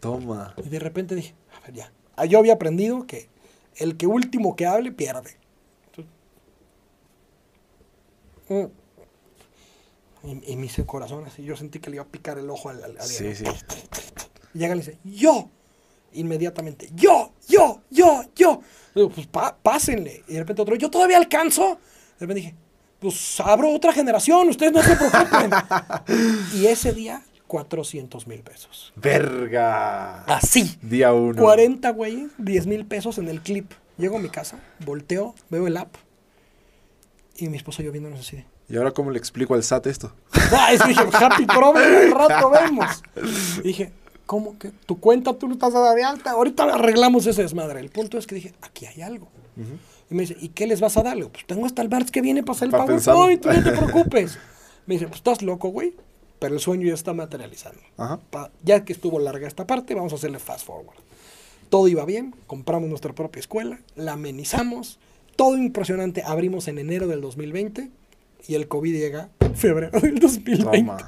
Toma. Y de repente dije, a ver, ya. Ah, Yo había aprendido que el que último que hable pierde. Entonces, mm. y, y me hice el corazón así. Yo sentí que le iba a picar el ojo al, al, al- Sí, sí. Y llega y le dice, yo. Inmediatamente, yo, yo, yo, yo. Digo, pues pa- pásenle. Y de repente otro, yo todavía alcanzo. De repente dije, pues abro otra generación, ustedes no se preocupen. y ese día, 400 mil pesos. Verga. Así. Día uno. 40 güeyes, 10 mil pesos en el clip. Llego a mi casa, volteo, veo el app. Y mi esposa y yo viéndonos así. ¿Y ahora cómo le explico al SAT esto? Ah, es dije, happy problem, al rato vemos. Y dije, ¿cómo que tu cuenta tú no estás dada de alta? Ahorita arreglamos ese desmadre. El punto es que dije, aquí hay algo. Y me dice, ¿y qué les vas a darle? Pues tengo hasta el Barts que viene para hacer el PowerPoint, no te preocupes. me dice, pues estás loco, güey. Pero el sueño ya está materializando. ya que estuvo larga esta parte, vamos a hacerle fast forward. Todo iba bien, compramos nuestra propia escuela, la amenizamos, todo impresionante. Abrimos en enero del 2020 y el COVID llega febrero del 2020.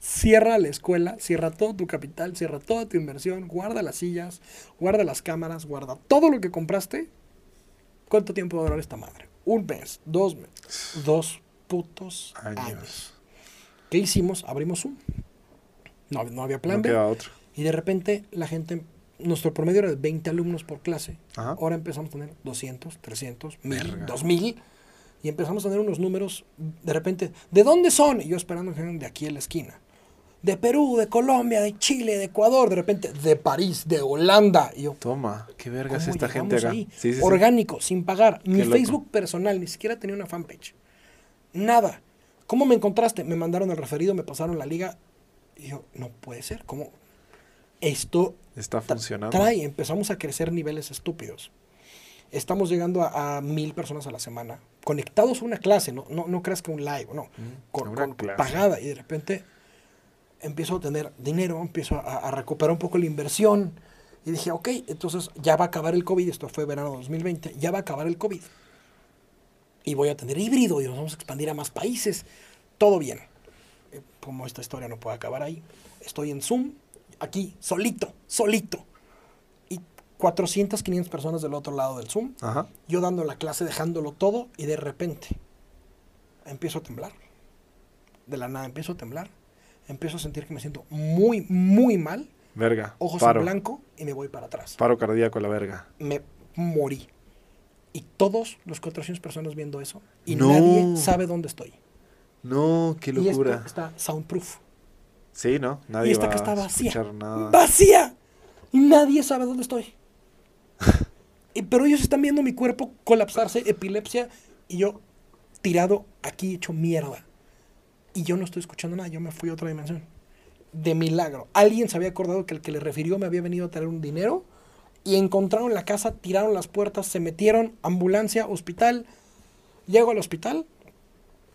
Cierra la escuela, cierra todo tu capital, cierra toda tu inversión, guarda las sillas, guarda las cámaras, guarda todo lo que compraste. ¿Cuánto tiempo va a durar esta madre? Un mes, dos meses, dos putos años. ¿Qué hicimos? Abrimos Zoom. No, no había plan B. Otro. Y de repente la gente, nuestro promedio era de 20 alumnos por clase. Ahora empezamos a tener 200, 300, 1000, 2000 y empezamos a tener unos números de repente, ¿de dónde son? Y yo esperando que de aquí en la esquina. De Perú, de Colombia, de Chile, de Ecuador, de repente de París, de Holanda. Y yo, Toma, qué verga es esta gente acá. Orgánico, sin pagar. Mi Facebook personal, ni siquiera tenía una fanpage. Nada. ¿Cómo me encontraste? Me mandaron el referido, me pasaron la liga. Y yo, no puede ser. ¿Cómo? Esto está funcionando. Trae, empezamos a crecer niveles estúpidos. Estamos llegando a, mil personas a la semana, conectados a una clase, no, no, no creas que un live, no, mm, con, pagada. Y de repente empiezo a tener dinero, empiezo a, recuperar un poco la inversión. Y dije, ok, entonces ya va a acabar el COVID, esto fue verano 2020, ya va a acabar el COVID. Y voy a tener híbrido y nos vamos a expandir a más países. Todo bien. Eh, como esta historia no puede acabar ahí, estoy en Zoom, aquí, solito, solito. 400, 500 personas del otro lado del Zoom. Yo dando la clase, dejándolo todo y de repente empiezo a temblar. De la nada empiezo a temblar. Empiezo a sentir que me siento muy, muy mal. Verga. Ojos en blanco y me voy para atrás. Paro cardíaco la verga. Me morí. Y todos los 400 personas viendo eso y nadie sabe dónde estoy. No, qué locura. Y esto está soundproof. Sí, ¿no? Nadie y esta va está vacía. Nada. ¡Vacía! Y nadie sabe dónde estoy pero ellos están viendo mi cuerpo colapsarse, epilepsia, y yo tirado aquí hecho mierda. Y yo no estoy escuchando nada, yo me fui a otra dimensión. De milagro. Alguien se había acordado que el que le refirió me había venido a traer un dinero y encontraron la casa, tiraron las puertas, se metieron, ambulancia, hospital. Llego al hospital,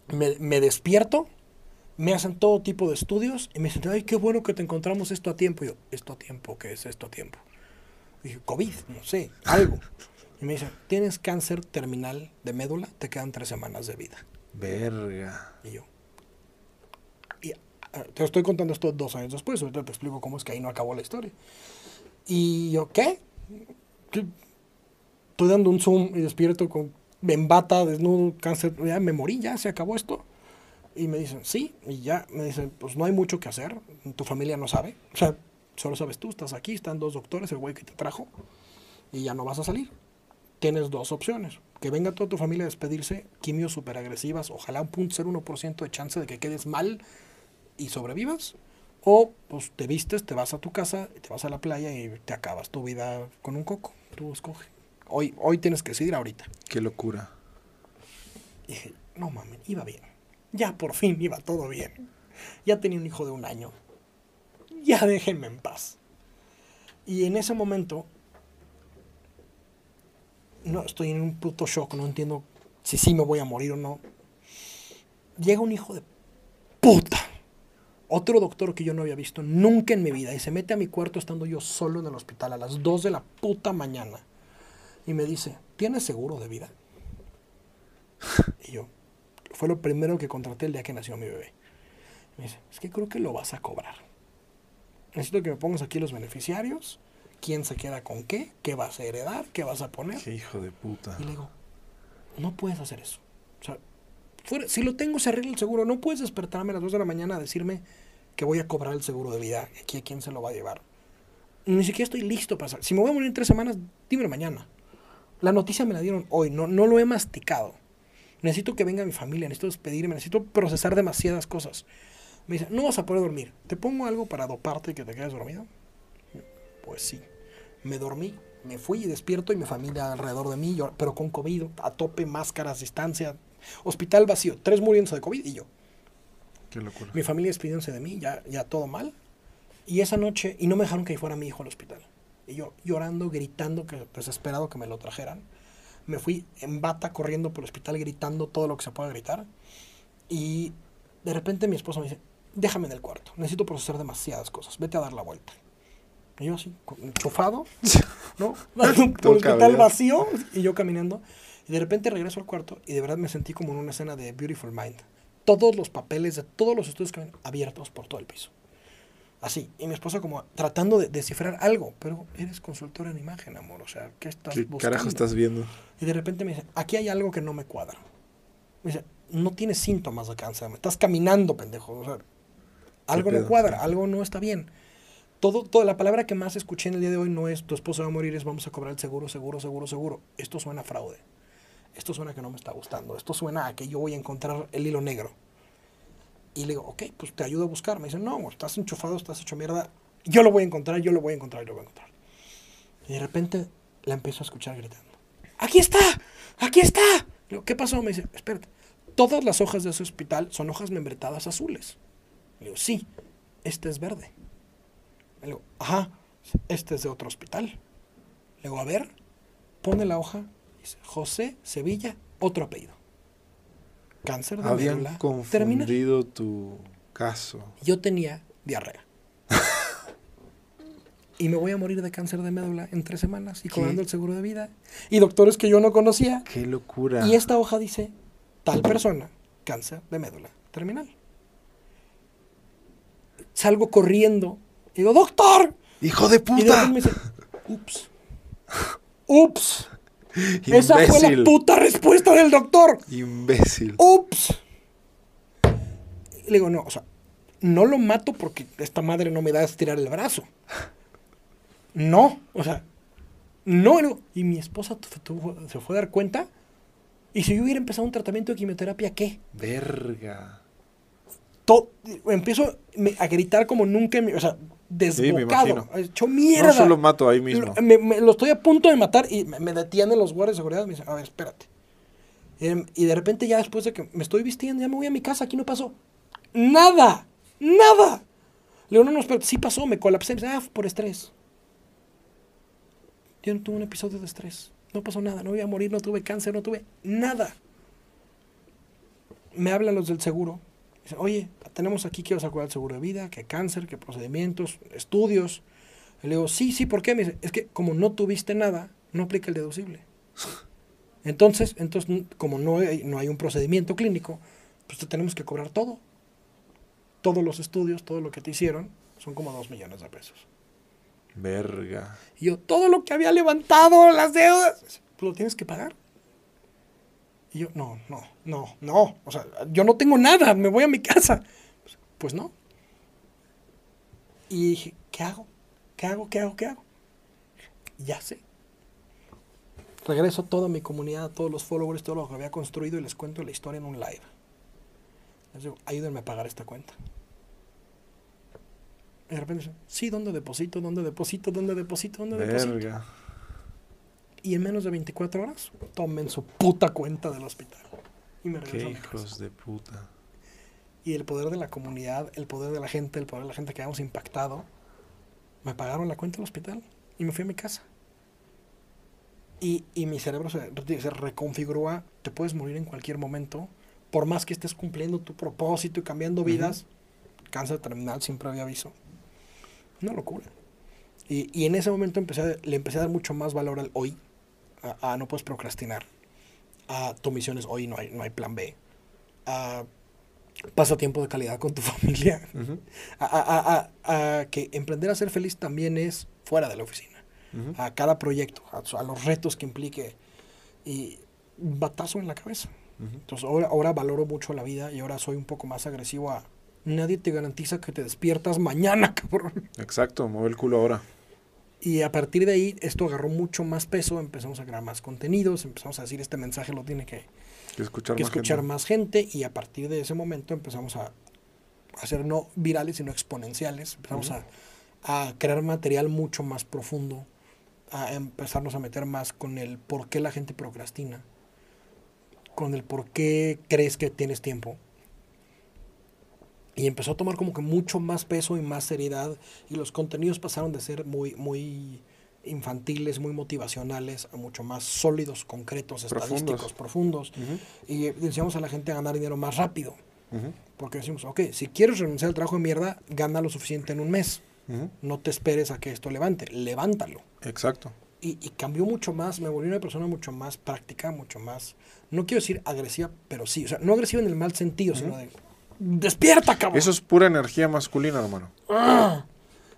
me, me despierto, me hacen todo tipo de estudios y me dicen, ay, qué bueno que te encontramos esto a tiempo. Y yo, ¿esto a tiempo? ¿Qué es esto a tiempo? Dije, COVID, no sé, algo. Y me dice, tienes cáncer terminal de médula, te quedan tres semanas de vida. Verga. Y yo. Te estoy contando esto dos años después, ahorita te explico cómo es que ahí no acabó la historia. Y yo, ¿qué? Estoy dando un zoom y despierto con en bata, desnudo, cáncer, ya me morí, ya se acabó esto. Y me dicen, sí, y ya, me dicen, pues no hay mucho que hacer, tu familia no sabe. O sea, Solo sabes tú, estás aquí, están dos doctores, el güey que te trajo, y ya no vas a salir. Tienes dos opciones. Que venga toda tu familia a despedirse, quimios super agresivas, ojalá un punto ser 1% de chance de que quedes mal y sobrevivas. O pues te vistes, te vas a tu casa, te vas a la playa y te acabas tu vida con un coco. Tú escoge. Hoy, hoy tienes que decidir ahorita. Qué locura. Y dije, no mames, iba bien. Ya por fin iba todo bien. Ya tenía un hijo de un año ya déjenme en paz. Y en ese momento, no, estoy en un puto shock, no entiendo si sí me voy a morir o no. Llega un hijo de puta, otro doctor que yo no había visto nunca en mi vida, y se mete a mi cuarto estando yo solo en el hospital a las 2 de la puta mañana. Y me dice, ¿tienes seguro de vida? Y yo, fue lo primero que contraté el día que nació mi bebé. Me dice, es que creo que lo vas a cobrar necesito que me pongas aquí los beneficiarios, quién se queda con qué, qué vas a heredar, qué vas a poner. Qué hijo de puta. Y le digo, no puedes hacer eso. Si lo tengo, se arregla el seguro. No puedes despertarme a las 2 de la mañana a decirme que voy a cobrar el seguro de vida. Aquí a quién se lo va a llevar. Ni siquiera estoy listo para hacer. Si me voy a morir en tres semanas, dímelo mañana. La noticia me la dieron hoy, no, no lo he masticado. Necesito que venga mi familia, necesito despedirme, necesito procesar demasiadas cosas. Me dice, no vas a poder dormir. ¿Te pongo algo para doparte y que te quedes dormido? Pues sí. Me dormí, me fui y despierto y mi familia alrededor de mí, pero con COVID, a tope, máscaras, distancia. Hospital vacío, tres muriéndose de COVID y yo. Qué locura. Mi familia despidiéndose de mí, ya, ya todo mal. Y esa noche, y no me dejaron que fuera mi hijo al hospital. Y yo llorando, gritando, que desesperado que me lo trajeran. Me fui en bata corriendo por el hospital gritando todo lo que se pueda gritar. Y de repente mi esposa me dice, déjame en el cuarto, necesito procesar demasiadas cosas, vete a dar la vuelta. Y yo así, enchufado, ¿no? por el hospital vacío y yo caminando. Y de repente regreso al cuarto y de verdad me sentí como en una escena de Beautiful Mind. Todos los papeles de todos los estudios que ven abiertos por todo el piso. Así. Y mi esposa como tratando de descifrar algo. Pero eres consultora en imagen, amor. O sea, ¿qué estás ¿Qué carajo estás viendo? Y de repente me dice, aquí hay algo que no me cuadra. Me dice, no tienes síntomas de cáncer. Me estás caminando, pendejo. O sea, algo no cuadra, algo no está bien. Todo, toda la palabra que más escuché en el día de hoy no es tu esposo va a morir, es vamos a cobrar el seguro, seguro, seguro, seguro. Esto suena a fraude. Esto suena que no me está gustando. Esto suena a que yo voy a encontrar el hilo negro. Y le digo, ok, pues te ayudo a buscar. Me dice, no, estás enchufado, estás hecho mierda. Yo lo voy a encontrar, yo lo voy a encontrar, yo lo voy a encontrar. Y de repente la empiezo a escuchar gritando. ¡Aquí está! ¡Aquí está! Le digo, ¿qué pasó? Me dice, espérate. Todas las hojas de ese hospital son hojas membretadas azules. Le digo, sí, este es verde. Le digo, ajá, este es de otro hospital. Le digo, a ver, pone la hoja, dice, José Sevilla, otro apellido. Cáncer de Habían médula. confundido tu caso. Yo tenía diarrea. y me voy a morir de cáncer de médula en tres semanas y cobrando el seguro de vida. Y doctores que yo no conocía. Qué locura. Y esta hoja dice, tal persona, cáncer de médula terminal salgo corriendo. Y digo, doctor. Hijo de puta. Y me dice, ups. Ups. Esa fue la puta respuesta del doctor. Imbécil. Ups. le digo, no, o sea, no lo mato porque esta madre no me da a estirar el brazo. No, o sea, no, no. Y mi esposa se fue a dar cuenta. Y si yo hubiera empezado un tratamiento de quimioterapia, ¿qué? Verga empiezo a gritar como nunca, o sea, desbocado, hecho mierda. No solo mato ahí mismo. Me, lo estoy a punto de matar y me, detienen los guardias de seguridad. Me dicen, a ver, espérate. Em, y de repente ya después de que me estoy vistiendo, ya me voy a mi casa, aquí no pasó. Nada, nada. Le digo, no, no, espérate, sí pasó, me colapsé. ah, por estrés. Yo no tuve un episodio de estrés. No pasó nada, no voy a morir, no tuve cáncer, no tuve nada. Me hablan los del seguro Dice, oye, tenemos aquí que vas a cuidar el seguro de vida, que cáncer, que procedimientos, estudios. le digo, sí, sí, ¿por qué? Me dice, es que como no tuviste nada, no aplica el deducible. Entonces, entonces como no hay, no hay un procedimiento clínico, pues te tenemos que cobrar todo. Todos los estudios, todo lo que te hicieron, son como dos millones de pesos. Verga. Y yo, todo lo que había levantado, las deudas, pues lo tienes que pagar. Y yo, no, no, no, no. O sea, yo no tengo nada, me voy a mi casa. Pues no. Y dije, ¿qué hago? ¿Qué hago? ¿Qué hago? ¿Qué hago? Ya sé. Regreso a toda mi comunidad, a todos los followers, todo lo que había construido y les cuento la historia en un live. Les digo, ayúdenme a pagar esta cuenta. Y de repente sí, ¿dónde deposito? ¿Dónde deposito? ¿Dónde deposito? ¿Dónde deposito? Y en menos de 24 horas tomen su puta cuenta del hospital. Y me Qué hijos de puta. Y el poder de la comunidad, el poder de la gente, el poder de la gente que habíamos impactado, me pagaron la cuenta del hospital y me fui a mi casa. Y, y mi cerebro se, se reconfiguró a, te puedes morir en cualquier momento, por más que estés cumpliendo tu propósito y cambiando vidas, cáncer terminal siempre había aviso. Una locura. Y, y, en ese momento empecé le empecé a dar mucho más valor al hoy, a, no puedes procrastinar, a tu misión es hoy, no hay, no hay plan B, a pasa tiempo de calidad con tu familia, a, a, que emprender a ser feliz también es fuera de la oficina, a cada proyecto, a, los retos que implique. Y batazo en la cabeza. Entonces ahora, ahora valoro mucho la vida y ahora soy un poco más agresivo a... Nadie te garantiza que te despiertas mañana, cabrón. Exacto, mueve el culo ahora. Y a partir de ahí esto agarró mucho más peso, empezamos a crear más contenidos, empezamos a decir este mensaje lo tiene que, escuchar, más, gente. y a partir de ese momento empezamos a hacer no virales sino exponenciales, empezamos a, a, crear material mucho más profundo, a empezarnos a meter más con el por qué la gente procrastina, con el por qué crees que tienes tiempo y empezó a tomar como que mucho más peso y más seriedad y los contenidos pasaron de ser muy muy infantiles, muy motivacionales, a mucho más sólidos, concretos, estadísticos, profundos. Y decíamos a la gente a ganar dinero más rápido. Porque decimos, ok, si quieres renunciar al trabajo de mierda, gana lo suficiente en un mes. No te esperes a que esto levante, levántalo. Exacto. Y, cambió mucho más, me volví una persona mucho más práctica, mucho más, no quiero decir agresiva, pero sí, o sea, no agresiva en el mal sentido, sino de, despierta, cabrón. Eso es pura energía masculina, hermano. Ah.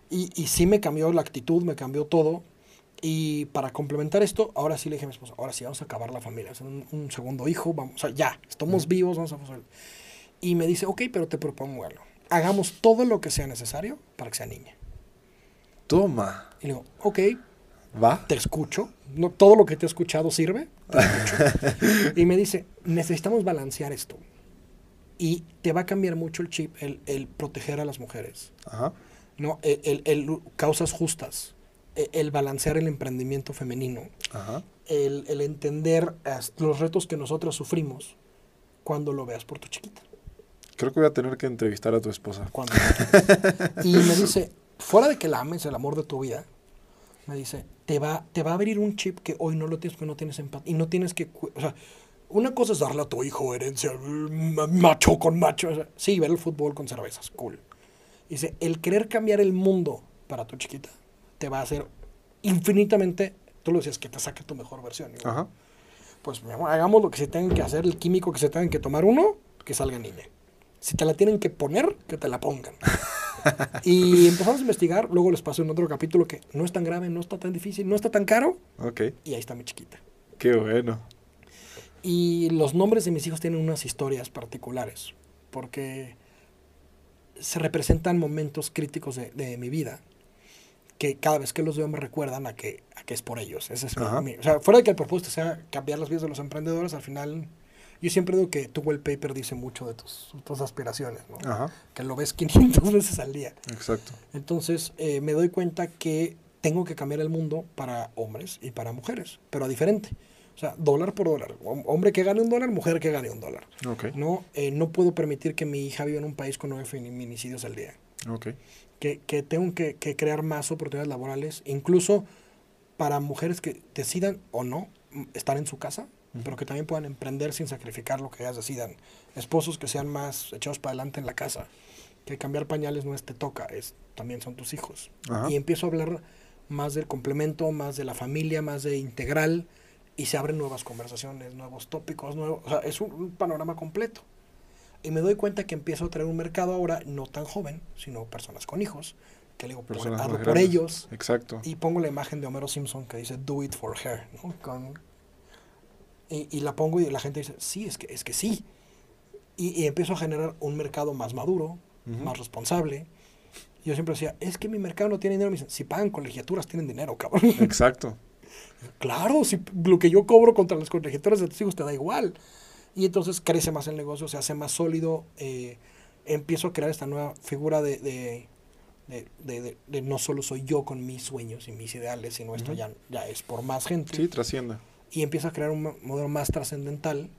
Y, y sí me cambió la actitud, me cambió todo. Y para complementar esto, ahora sí le dije a mi esposa, ahora sí vamos a acabar la familia, es un, segundo hijo, vamos, o sea, ya, estamos vivos, vamos a hacer. Y me dice, ok, pero te propongo algo. Hagamos todo lo que sea necesario para que sea niña. Toma. Y le digo, ok. ¿Va? Te escucho. No, todo lo que te he escuchado sirve. y me dice, necesitamos balancear esto. Y te va a cambiar mucho el chip, el, proteger a las mujeres. Ajá. ¿no? El, causas justas. E, el, balancear el emprendimiento femenino. Ajá. El, entender los retos que nosotros sufrimos cuando lo veas por tu chiquita. Creo que voy a tener que entrevistar a tu esposa. y me dice, fuera de que la ames, el amor de tu vida, me dice, te va, te va a abrir un chip que hoy no lo tienes porque no tienes empatía. Y no tienes que, o sea, una cosa es darle a tu hijo herencia macho con macho. sí, ver el fútbol con cervezas, cool. Dice, el querer cambiar el mundo para tu chiquita te va a hacer infinitamente, tú lo decías, que te saque tu mejor versión. Ajá. Pues hagamos lo que se tengan que hacer, el químico que se tengan que tomar uno, que salga niña. Si te la tienen que poner, que te la pongan. y empezamos a investigar, luego les pasó en otro capítulo que no es tan grave, no está tan difícil, no está tan caro. Ok. Y ahí está mi chiquita. Qué bueno. Y los nombres de mis hijos tienen unas historias particulares, porque se representan momentos críticos de, mi vida, que cada vez que los veo me recuerdan a que, a que es por ellos. Ese es o sea, fuera de que el propósito sea cambiar las vidas de los emprendedores, al final yo siempre digo que tu wallpaper dice mucho de tus, tus aspiraciones, ¿no? Que lo ves 500 veces al día. Exacto. Entonces, eh, me doy cuenta que tengo que cambiar el mundo para hombres y para mujeres, pero a diferente. O sea, dólar por dólar. Hombre que gane un dólar, mujer que gane un dólar. Okay. No, eh, no puedo permitir que mi hija viva en un país con nueve feminicidios al día. Okay. Que, que tengo que, que, crear más oportunidades laborales, incluso para mujeres que decidan o no estar en su casa, pero que también puedan emprender sin sacrificar lo que ellas decidan. Esposos que sean más echados para adelante en la casa. Que cambiar pañales no es te toca, es también son tus hijos. Y empiezo a hablar más del complemento, más de la familia, más de integral, y se abren nuevas conversaciones, nuevos tópicos, nuevos, o sea, es un, panorama completo. Y me doy cuenta que empiezo a traer un mercado ahora no tan joven, sino personas con hijos, que le digo, por, por ellos. Exacto. Y pongo la imagen de Homero Simpson que dice, do it for her, ¿no? Con, y, la pongo y la gente dice, sí, es que, es que sí. Y, empiezo a generar un mercado más maduro, más responsable. yo siempre decía, es que mi mercado no tiene dinero. Me dicen, si pagan colegiaturas, tienen dinero, cabrón. Exacto. Claro, si lo que yo cobro contra las colegiaturas de tus hijos te da igual. Y entonces crece más el negocio, se hace más sólido. Eh, empiezo a crear esta nueva figura de, de de, de, no solo soy yo con mis sueños y mis ideales, sino esto ya, ya es por más gente. Sí, trasciende y empiezo a crear un modelo más trascendental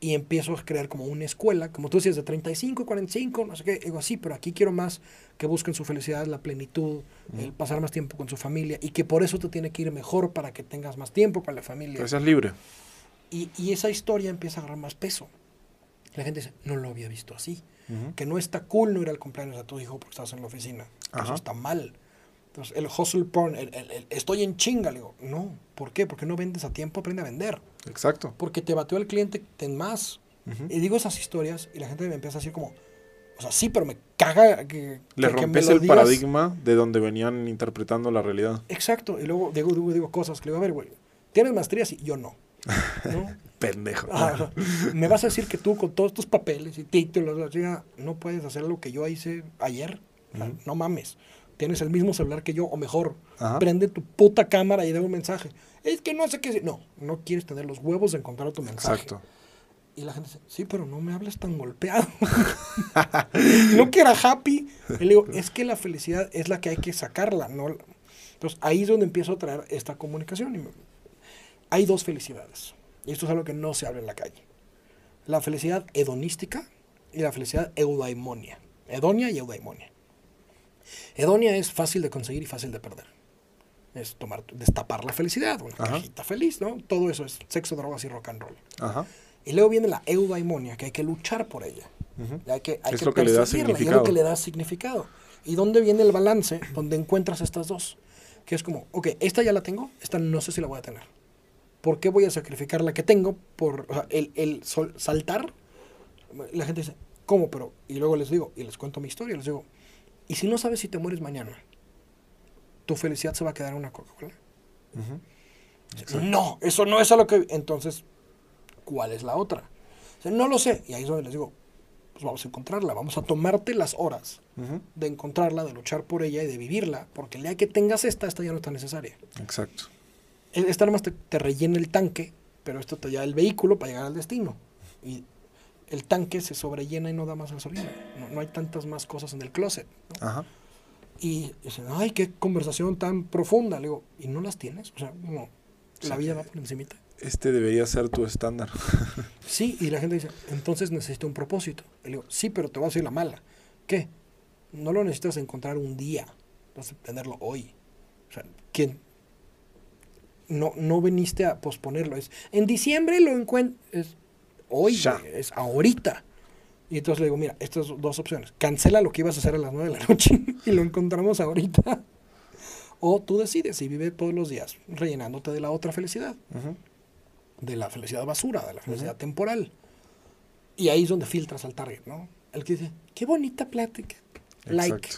y empiezo a crear como una escuela, como tú decías, de 35, 45, no sé qué, digo así, pero aquí quiero más que busquen su felicidad, la plenitud, el pasar más tiempo con su familia y que por eso te tiene que ir mejor para que tengas más tiempo con la familia. Que seas libre. Y, y, esa historia empieza a agarrar más peso. La gente dice, no lo había visto así. Que no está cool no ir al cumpleaños de tu hijo porque estás en la oficina. Eso está mal el hustle porn, el, estoy en chinga, le digo, no, ¿por qué? Porque no vendes a tiempo, aprende a vender. Exacto. Porque te bateó el cliente, ten más. Y digo esas historias y la gente me empieza a decir como, o sea, sí, pero me caga que... Le rompes el paradigma de donde venían interpretando la realidad. Exacto, y luego digo, digo, cosas que le digo, a ver, güey, ¿tienes maestrías? Y yo no. Pendejo. me vas a decir que tú con todos tus papeles y títulos, no puedes hacer lo que yo hice ayer. no mames tienes el mismo celular que yo o mejor. Prende tu puta cámara y da un mensaje. Es que no sé qué. No, no quieres tener los huevos de encontrar tu mensaje. Exacto. Y la gente dice, sí, pero no me hables tan golpeado. no que era happy. Y le digo, es que la felicidad es la que hay que sacarla, ¿no? Entonces ahí es donde empiezo a traer esta comunicación. hay dos felicidades. Y esto es algo que no se habla en la calle. La felicidad hedonística y la felicidad eudaimonia. Hedonia y eudaimonia. Hedonia es fácil de conseguir y fácil de perder. es tomar, destapar la felicidad, una cajita feliz, ¿no? Todo eso es sexo, drogas y rock and roll. Ajá. Y luego viene la eudaimonia, que hay que luchar por ella. Hay que, hay es lo que le da significado. Y lo que le da significado. ¿Y dónde viene el balance donde encuentras estas dos? Que es como, ok, esta ya la tengo, esta no sé si la voy a tener. ¿Por qué voy a sacrificar la que tengo por el, el saltar? La gente dice, ¿cómo? Pero, y luego les digo, y les cuento mi historia, les digo, ¿y si no sabes si te mueres mañana? ¿Tu felicidad se va a quedar en una Coca-Cola? No, eso no es a lo que... Entonces, ¿cuál es la otra? no lo sé. Y ahí es donde les digo, pues vamos a encontrarla, vamos a tomarte las horas de encontrarla, de luchar por ella y de vivirla, porque el día que tengas esta, esta ya no está necesaria. Exacto. E, esta nada más te, te, rellena el tanque, pero esto te lleva el vehículo para llegar al destino. Y el tanque se sobrellena y no da más gasolina. No, no hay tantas más cosas en el closet. Ajá. Y dicen, ay, qué conversación tan profunda. Le digo, ¿y no las tienes? O sea, no, la vida va por encimita este debería ser tu estándar. sí, y la gente dice, entonces necesito un propósito. Le digo, sí, pero te voy a decir la mala. ¿Qué? No lo necesitas encontrar un día, vas a tenerlo hoy. O sea, ¿quién? No, no viniste a posponerlo. Es, en diciembre lo encuentras. Hoy, ya. es ahorita. Y entonces le digo, mira, estas dos opciones. Cancela lo que ibas a hacer a las nueve de la noche y lo encontramos ahorita. O tú decides y vive todos los días rellenándote de la otra felicidad de la felicidad basura, de la felicidad temporal. Y ahí es donde filtras al target, ¿no? El que dice, qué bonita plática. Like.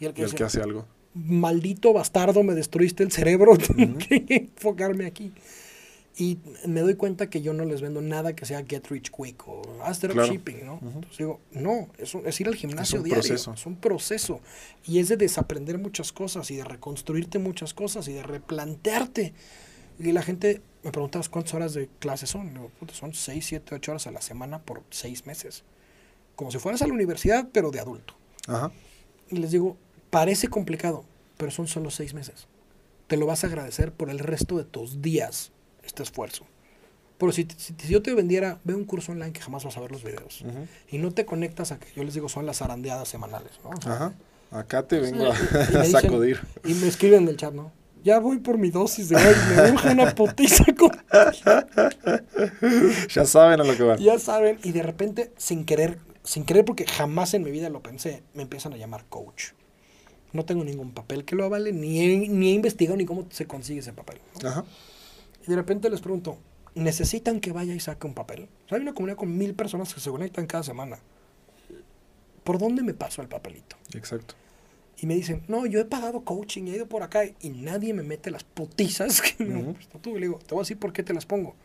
Y el que, hace algo. Maldito bastardo, me destruiste el cerebro, tengo que enfocarme aquí. Y me doy cuenta que yo no les vendo nada que sea get rich quick o after shipping, ¿no? Entonces digo, no, es, es, ir al gimnasio es diario. Proceso. Es un proceso. Y es de desaprender muchas cosas y de reconstruirte muchas cosas y de replantearte. Y la gente me preguntabas cuántas horas de clase son. son 6, 7, 8 horas a la semana por 6 meses. Como si fueras a la universidad, pero de adulto. Ajá. Y les digo, parece complicado, pero son solo 6 meses. Te lo vas a agradecer por el resto de tus días, este esfuerzo. Pero si, si, yo te vendiera, ve un curso online que jamás vas a ver los videos. Y no te conectas a que yo les digo son las arandeadas semanales, ¿no? Ajá. Acá te vengo a, sacudir. y me escriben en el chat, ¿no? Ya voy por mi dosis de hoy, me urge una putiza con... ya saben a lo que van. Ya saben, y de repente, sin querer, sin querer porque jamás en mi vida lo pensé, me empiezan a llamar coach. No tengo ningún papel que lo avale, ni he, ni he investigado ni cómo se consigue ese papel. Ajá. Y de repente les pregunto, ¿necesitan que vaya y saque un papel? hay una comunidad con mil personas que se conectan cada semana. ¿Por dónde me paso el papelito? Exacto y me dicen, no, yo he pagado coaching, he ido por acá y nadie me mete las putizas que me tú. le digo, te voy a decir por qué te las pongo.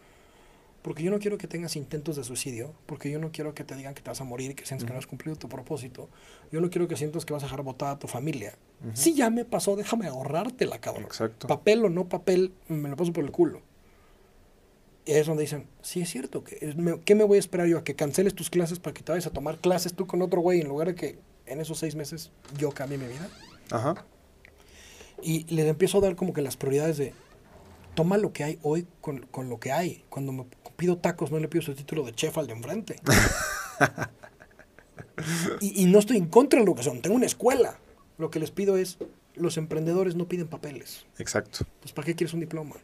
Porque yo no quiero que tengas intentos de suicidio, porque yo no quiero que te digan que te vas a morir que sientes que no has cumplido tu propósito. Yo no quiero que sientas que vas a dejar botada a tu familia. Si ya me pasó, déjame ahorrártela, cabrón. Exacto. Papel o no papel, me lo paso por el culo. Y es donde dicen, sí es cierto, que ¿qué me voy a esperar yo? ¿A que canceles tus clases para que te vayas a tomar clases tú con otro güey en lugar de que en esos seis meses yo cambié mi vida. Ajá. Y les empiezo a dar como que las prioridades de toma lo que hay hoy con, lo que hay. Cuando me pido tacos no le pido su título de chef al de enfrente. y, no estoy en contra de lo que son, tengo una escuela. Lo que les pido es, los emprendedores no piden papeles. Exacto. Pues ¿para qué quieres un diploma?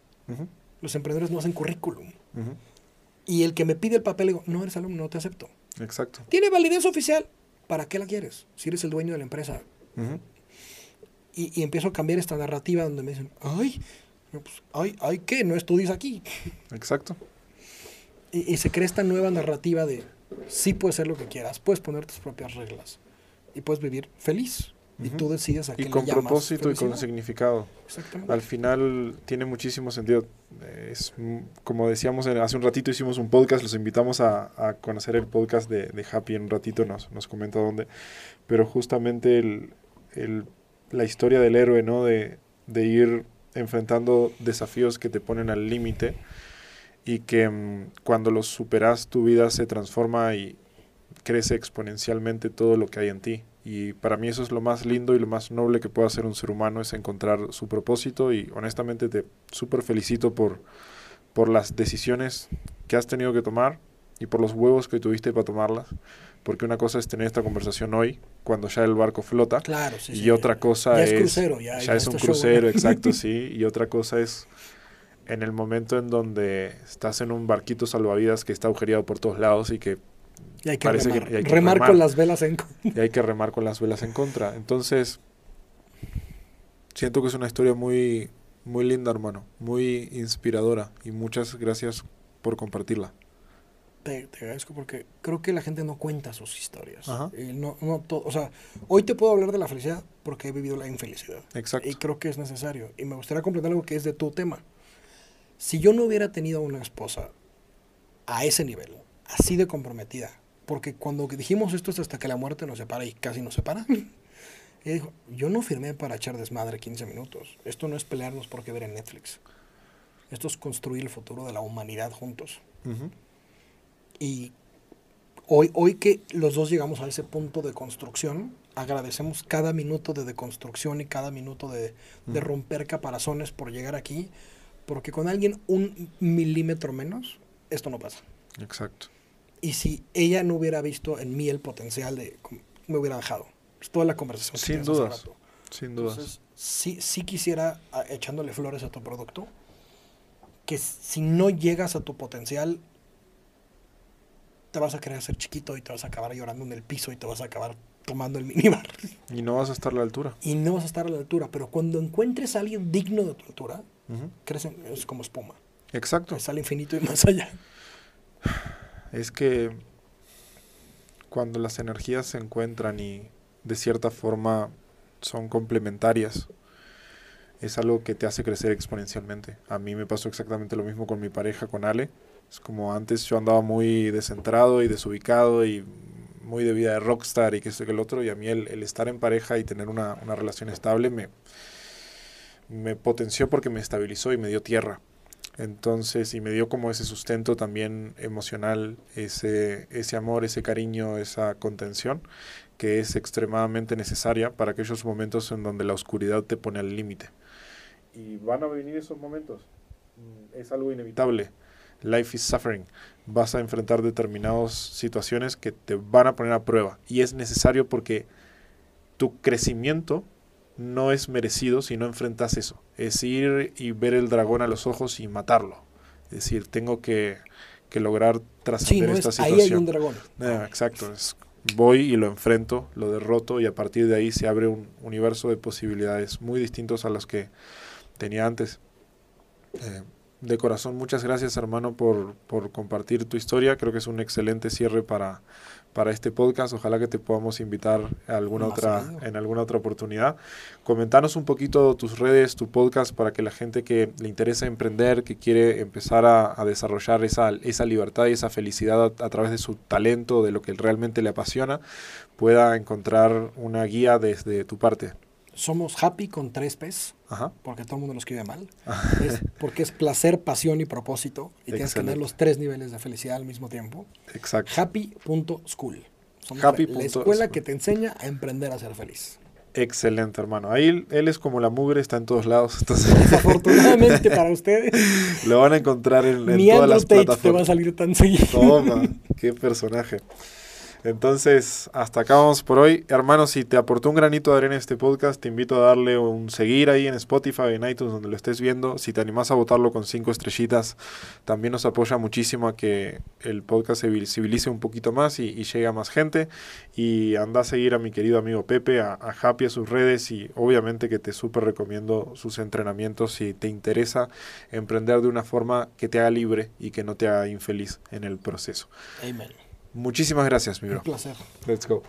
Los emprendedores no hacen currículum. Y el que me pide el papel, digo, no eres alumno, no te acepto. Exacto. ¿Tiene validez oficial? ¿para qué la quieres? Si eres el dueño de la empresa. y, empiezo a cambiar esta narrativa donde me dicen, ay, pues, ay, ay, ¿qué? No estudies aquí. Exacto. Y, se crea esta nueva narrativa de, sí puedes ser lo que quieras, puedes poner tus propias reglas y puedes vivir feliz. Y tú decides a qué Y con propósito y con significado. Exactamente. Al final tiene muchísimo sentido. Es, como decíamos hace un ratito, hicimos un podcast, los invitamos a, conocer el podcast de, Happy en un ratito, nos, nos comenta dónde. Pero justamente el, la historia del héroe, ¿no? De, de ir enfrentando desafíos que te ponen al límite y que mm, cuando los superas tu vida se transforma y crece exponencialmente todo lo que hay en ti. Y para mí eso es lo más lindo y lo más noble que puede hacer un ser humano, es encontrar su propósito y honestamente te súper felicito por, por las decisiones que has tenido que tomar y por los huevos que tuviste para tomarlas. Porque una cosa es tener esta conversación hoy, cuando ya el barco flota. Claro, y otra cosa ya es. crucero, ya, ya es un crucero, exacto, sí. Y otra cosa es en el momento en donde estás en un barquito salvavidas que está agujereado por todos lados y que y hay que remar, con las velas en contra. Y hay que remar con las velas en contra. Entonces, siento que es una historia muy, muy linda, hermano. Muy inspiradora. Y muchas gracias por compartirla. Te, agradezco porque creo que la gente no cuenta sus historias. no, no todo, o sea, hoy te puedo hablar de la felicidad porque he vivido la infelicidad. Exacto. Y creo que es necesario. Y me gustaría completar algo que es de tu tema. Si yo no hubiera tenido una esposa a ese nivel, así de comprometida, porque cuando dijimos esto es hasta que la muerte nos separa y casi nos separa. Y dijo, yo no firmé para echar desmadre 15 minutos. Esto no es pelearnos porque ver en Netflix. Esto es construir el futuro de la humanidad juntos. Y hoy, hoy que los dos llegamos a ese punto de construcción, agradecemos cada minuto de deconstrucción y cada minuto de, de romper caparazones por llegar aquí, porque con alguien un milímetro menos, esto no pasa. Exacto. Y si ella no hubiera visto en mí el potencial de, me hubiera dejado. Es toda la conversación. Sin dudas. Sin dudas. Entonces, sí, sí quisiera, echándole flores a tu producto, que si no llegas a tu potencial, te vas a querer hacer chiquito y te vas a acabar llorando en el piso y te vas a acabar tomando el minibar. Y no vas a estar a la altura. Y no vas a estar a la altura. Pero cuando encuentres a alguien digno de tu altura, crecen, es como espuma. Exacto. Es al infinito y más allá es que cuando las energías se encuentran y de cierta forma son complementarias, es algo que te hace crecer exponencialmente. A mí me pasó exactamente lo mismo con mi pareja, con Ale. Es como antes yo andaba muy descentrado y desubicado y muy de vida de rockstar y que esto que el otro, y a mí el, estar en pareja y tener una, una relación estable me, me potenció porque me estabilizó y me dio tierra. Entonces, y me dio como ese sustento también emocional, ese, ese amor, ese cariño, esa contención, que es extremadamente necesaria para aquellos momentos en donde la oscuridad te pone al límite. Y van a venir esos momentos. Mm, es algo inevitable. Life is suffering. Vas a enfrentar determinadas situaciones que te van a poner a prueba. Y es necesario porque tu crecimiento no es merecido si no enfrentas eso. Es ir y ver el dragón a los ojos y matarlo. Es decir, tengo que, lograr trascender esta situación. Ahí hay un dragón. Eh, exacto. voy y lo enfrento, lo derroto y a partir de ahí se abre un universo de posibilidades muy distintos a los que tenía antes. Eh, de corazón, muchas gracias hermano por, por compartir tu historia. Creo que es un excelente cierre para, para este podcast. Ojalá que te podamos invitar a alguna otra, en alguna otra oportunidad. Comentanos un poquito tus redes, tu podcast, para que la gente que le interesa emprender, que quiere empezar a, desarrollar esa, esa libertad y esa felicidad a, través de su talento, de lo que realmente le apasiona, pueda encontrar una guía desde tu parte. Somos happy con tres P's, porque todo el mundo lo escribe mal. Es porque es placer, pasión y propósito. Y tienes que tener los tres niveles de felicidad al mismo tiempo. Exacto. Happy.school. Happy. La escuela que te enseña a emprender a ser feliz. Excelente, hermano. Ahí él es como la mugre, está en todos lados. Desafortunadamente para ustedes. Lo van a encontrar en, en todas las plataformas. te va a salir tan seguido. Toma, qué personaje. Entonces, hasta acá vamos por hoy. Hermanos, si te aportó un granito de arena este podcast, te invito a darle un seguir ahí en Spotify, en iTunes, donde lo estés viendo. Si te animas a votarlo con cinco estrellitas, también nos apoya muchísimo a que el podcast se visibilice un poquito más y, llegue a más gente. Y anda a seguir a mi querido amigo Pepe, a, a Happy, a sus redes y obviamente que te súper recomiendo sus entrenamientos si te interesa emprender de una forma que te haga libre y que no te haga infeliz en el proceso. Amen. Muchísimas gracias, mi bro. Un placer. Let's go.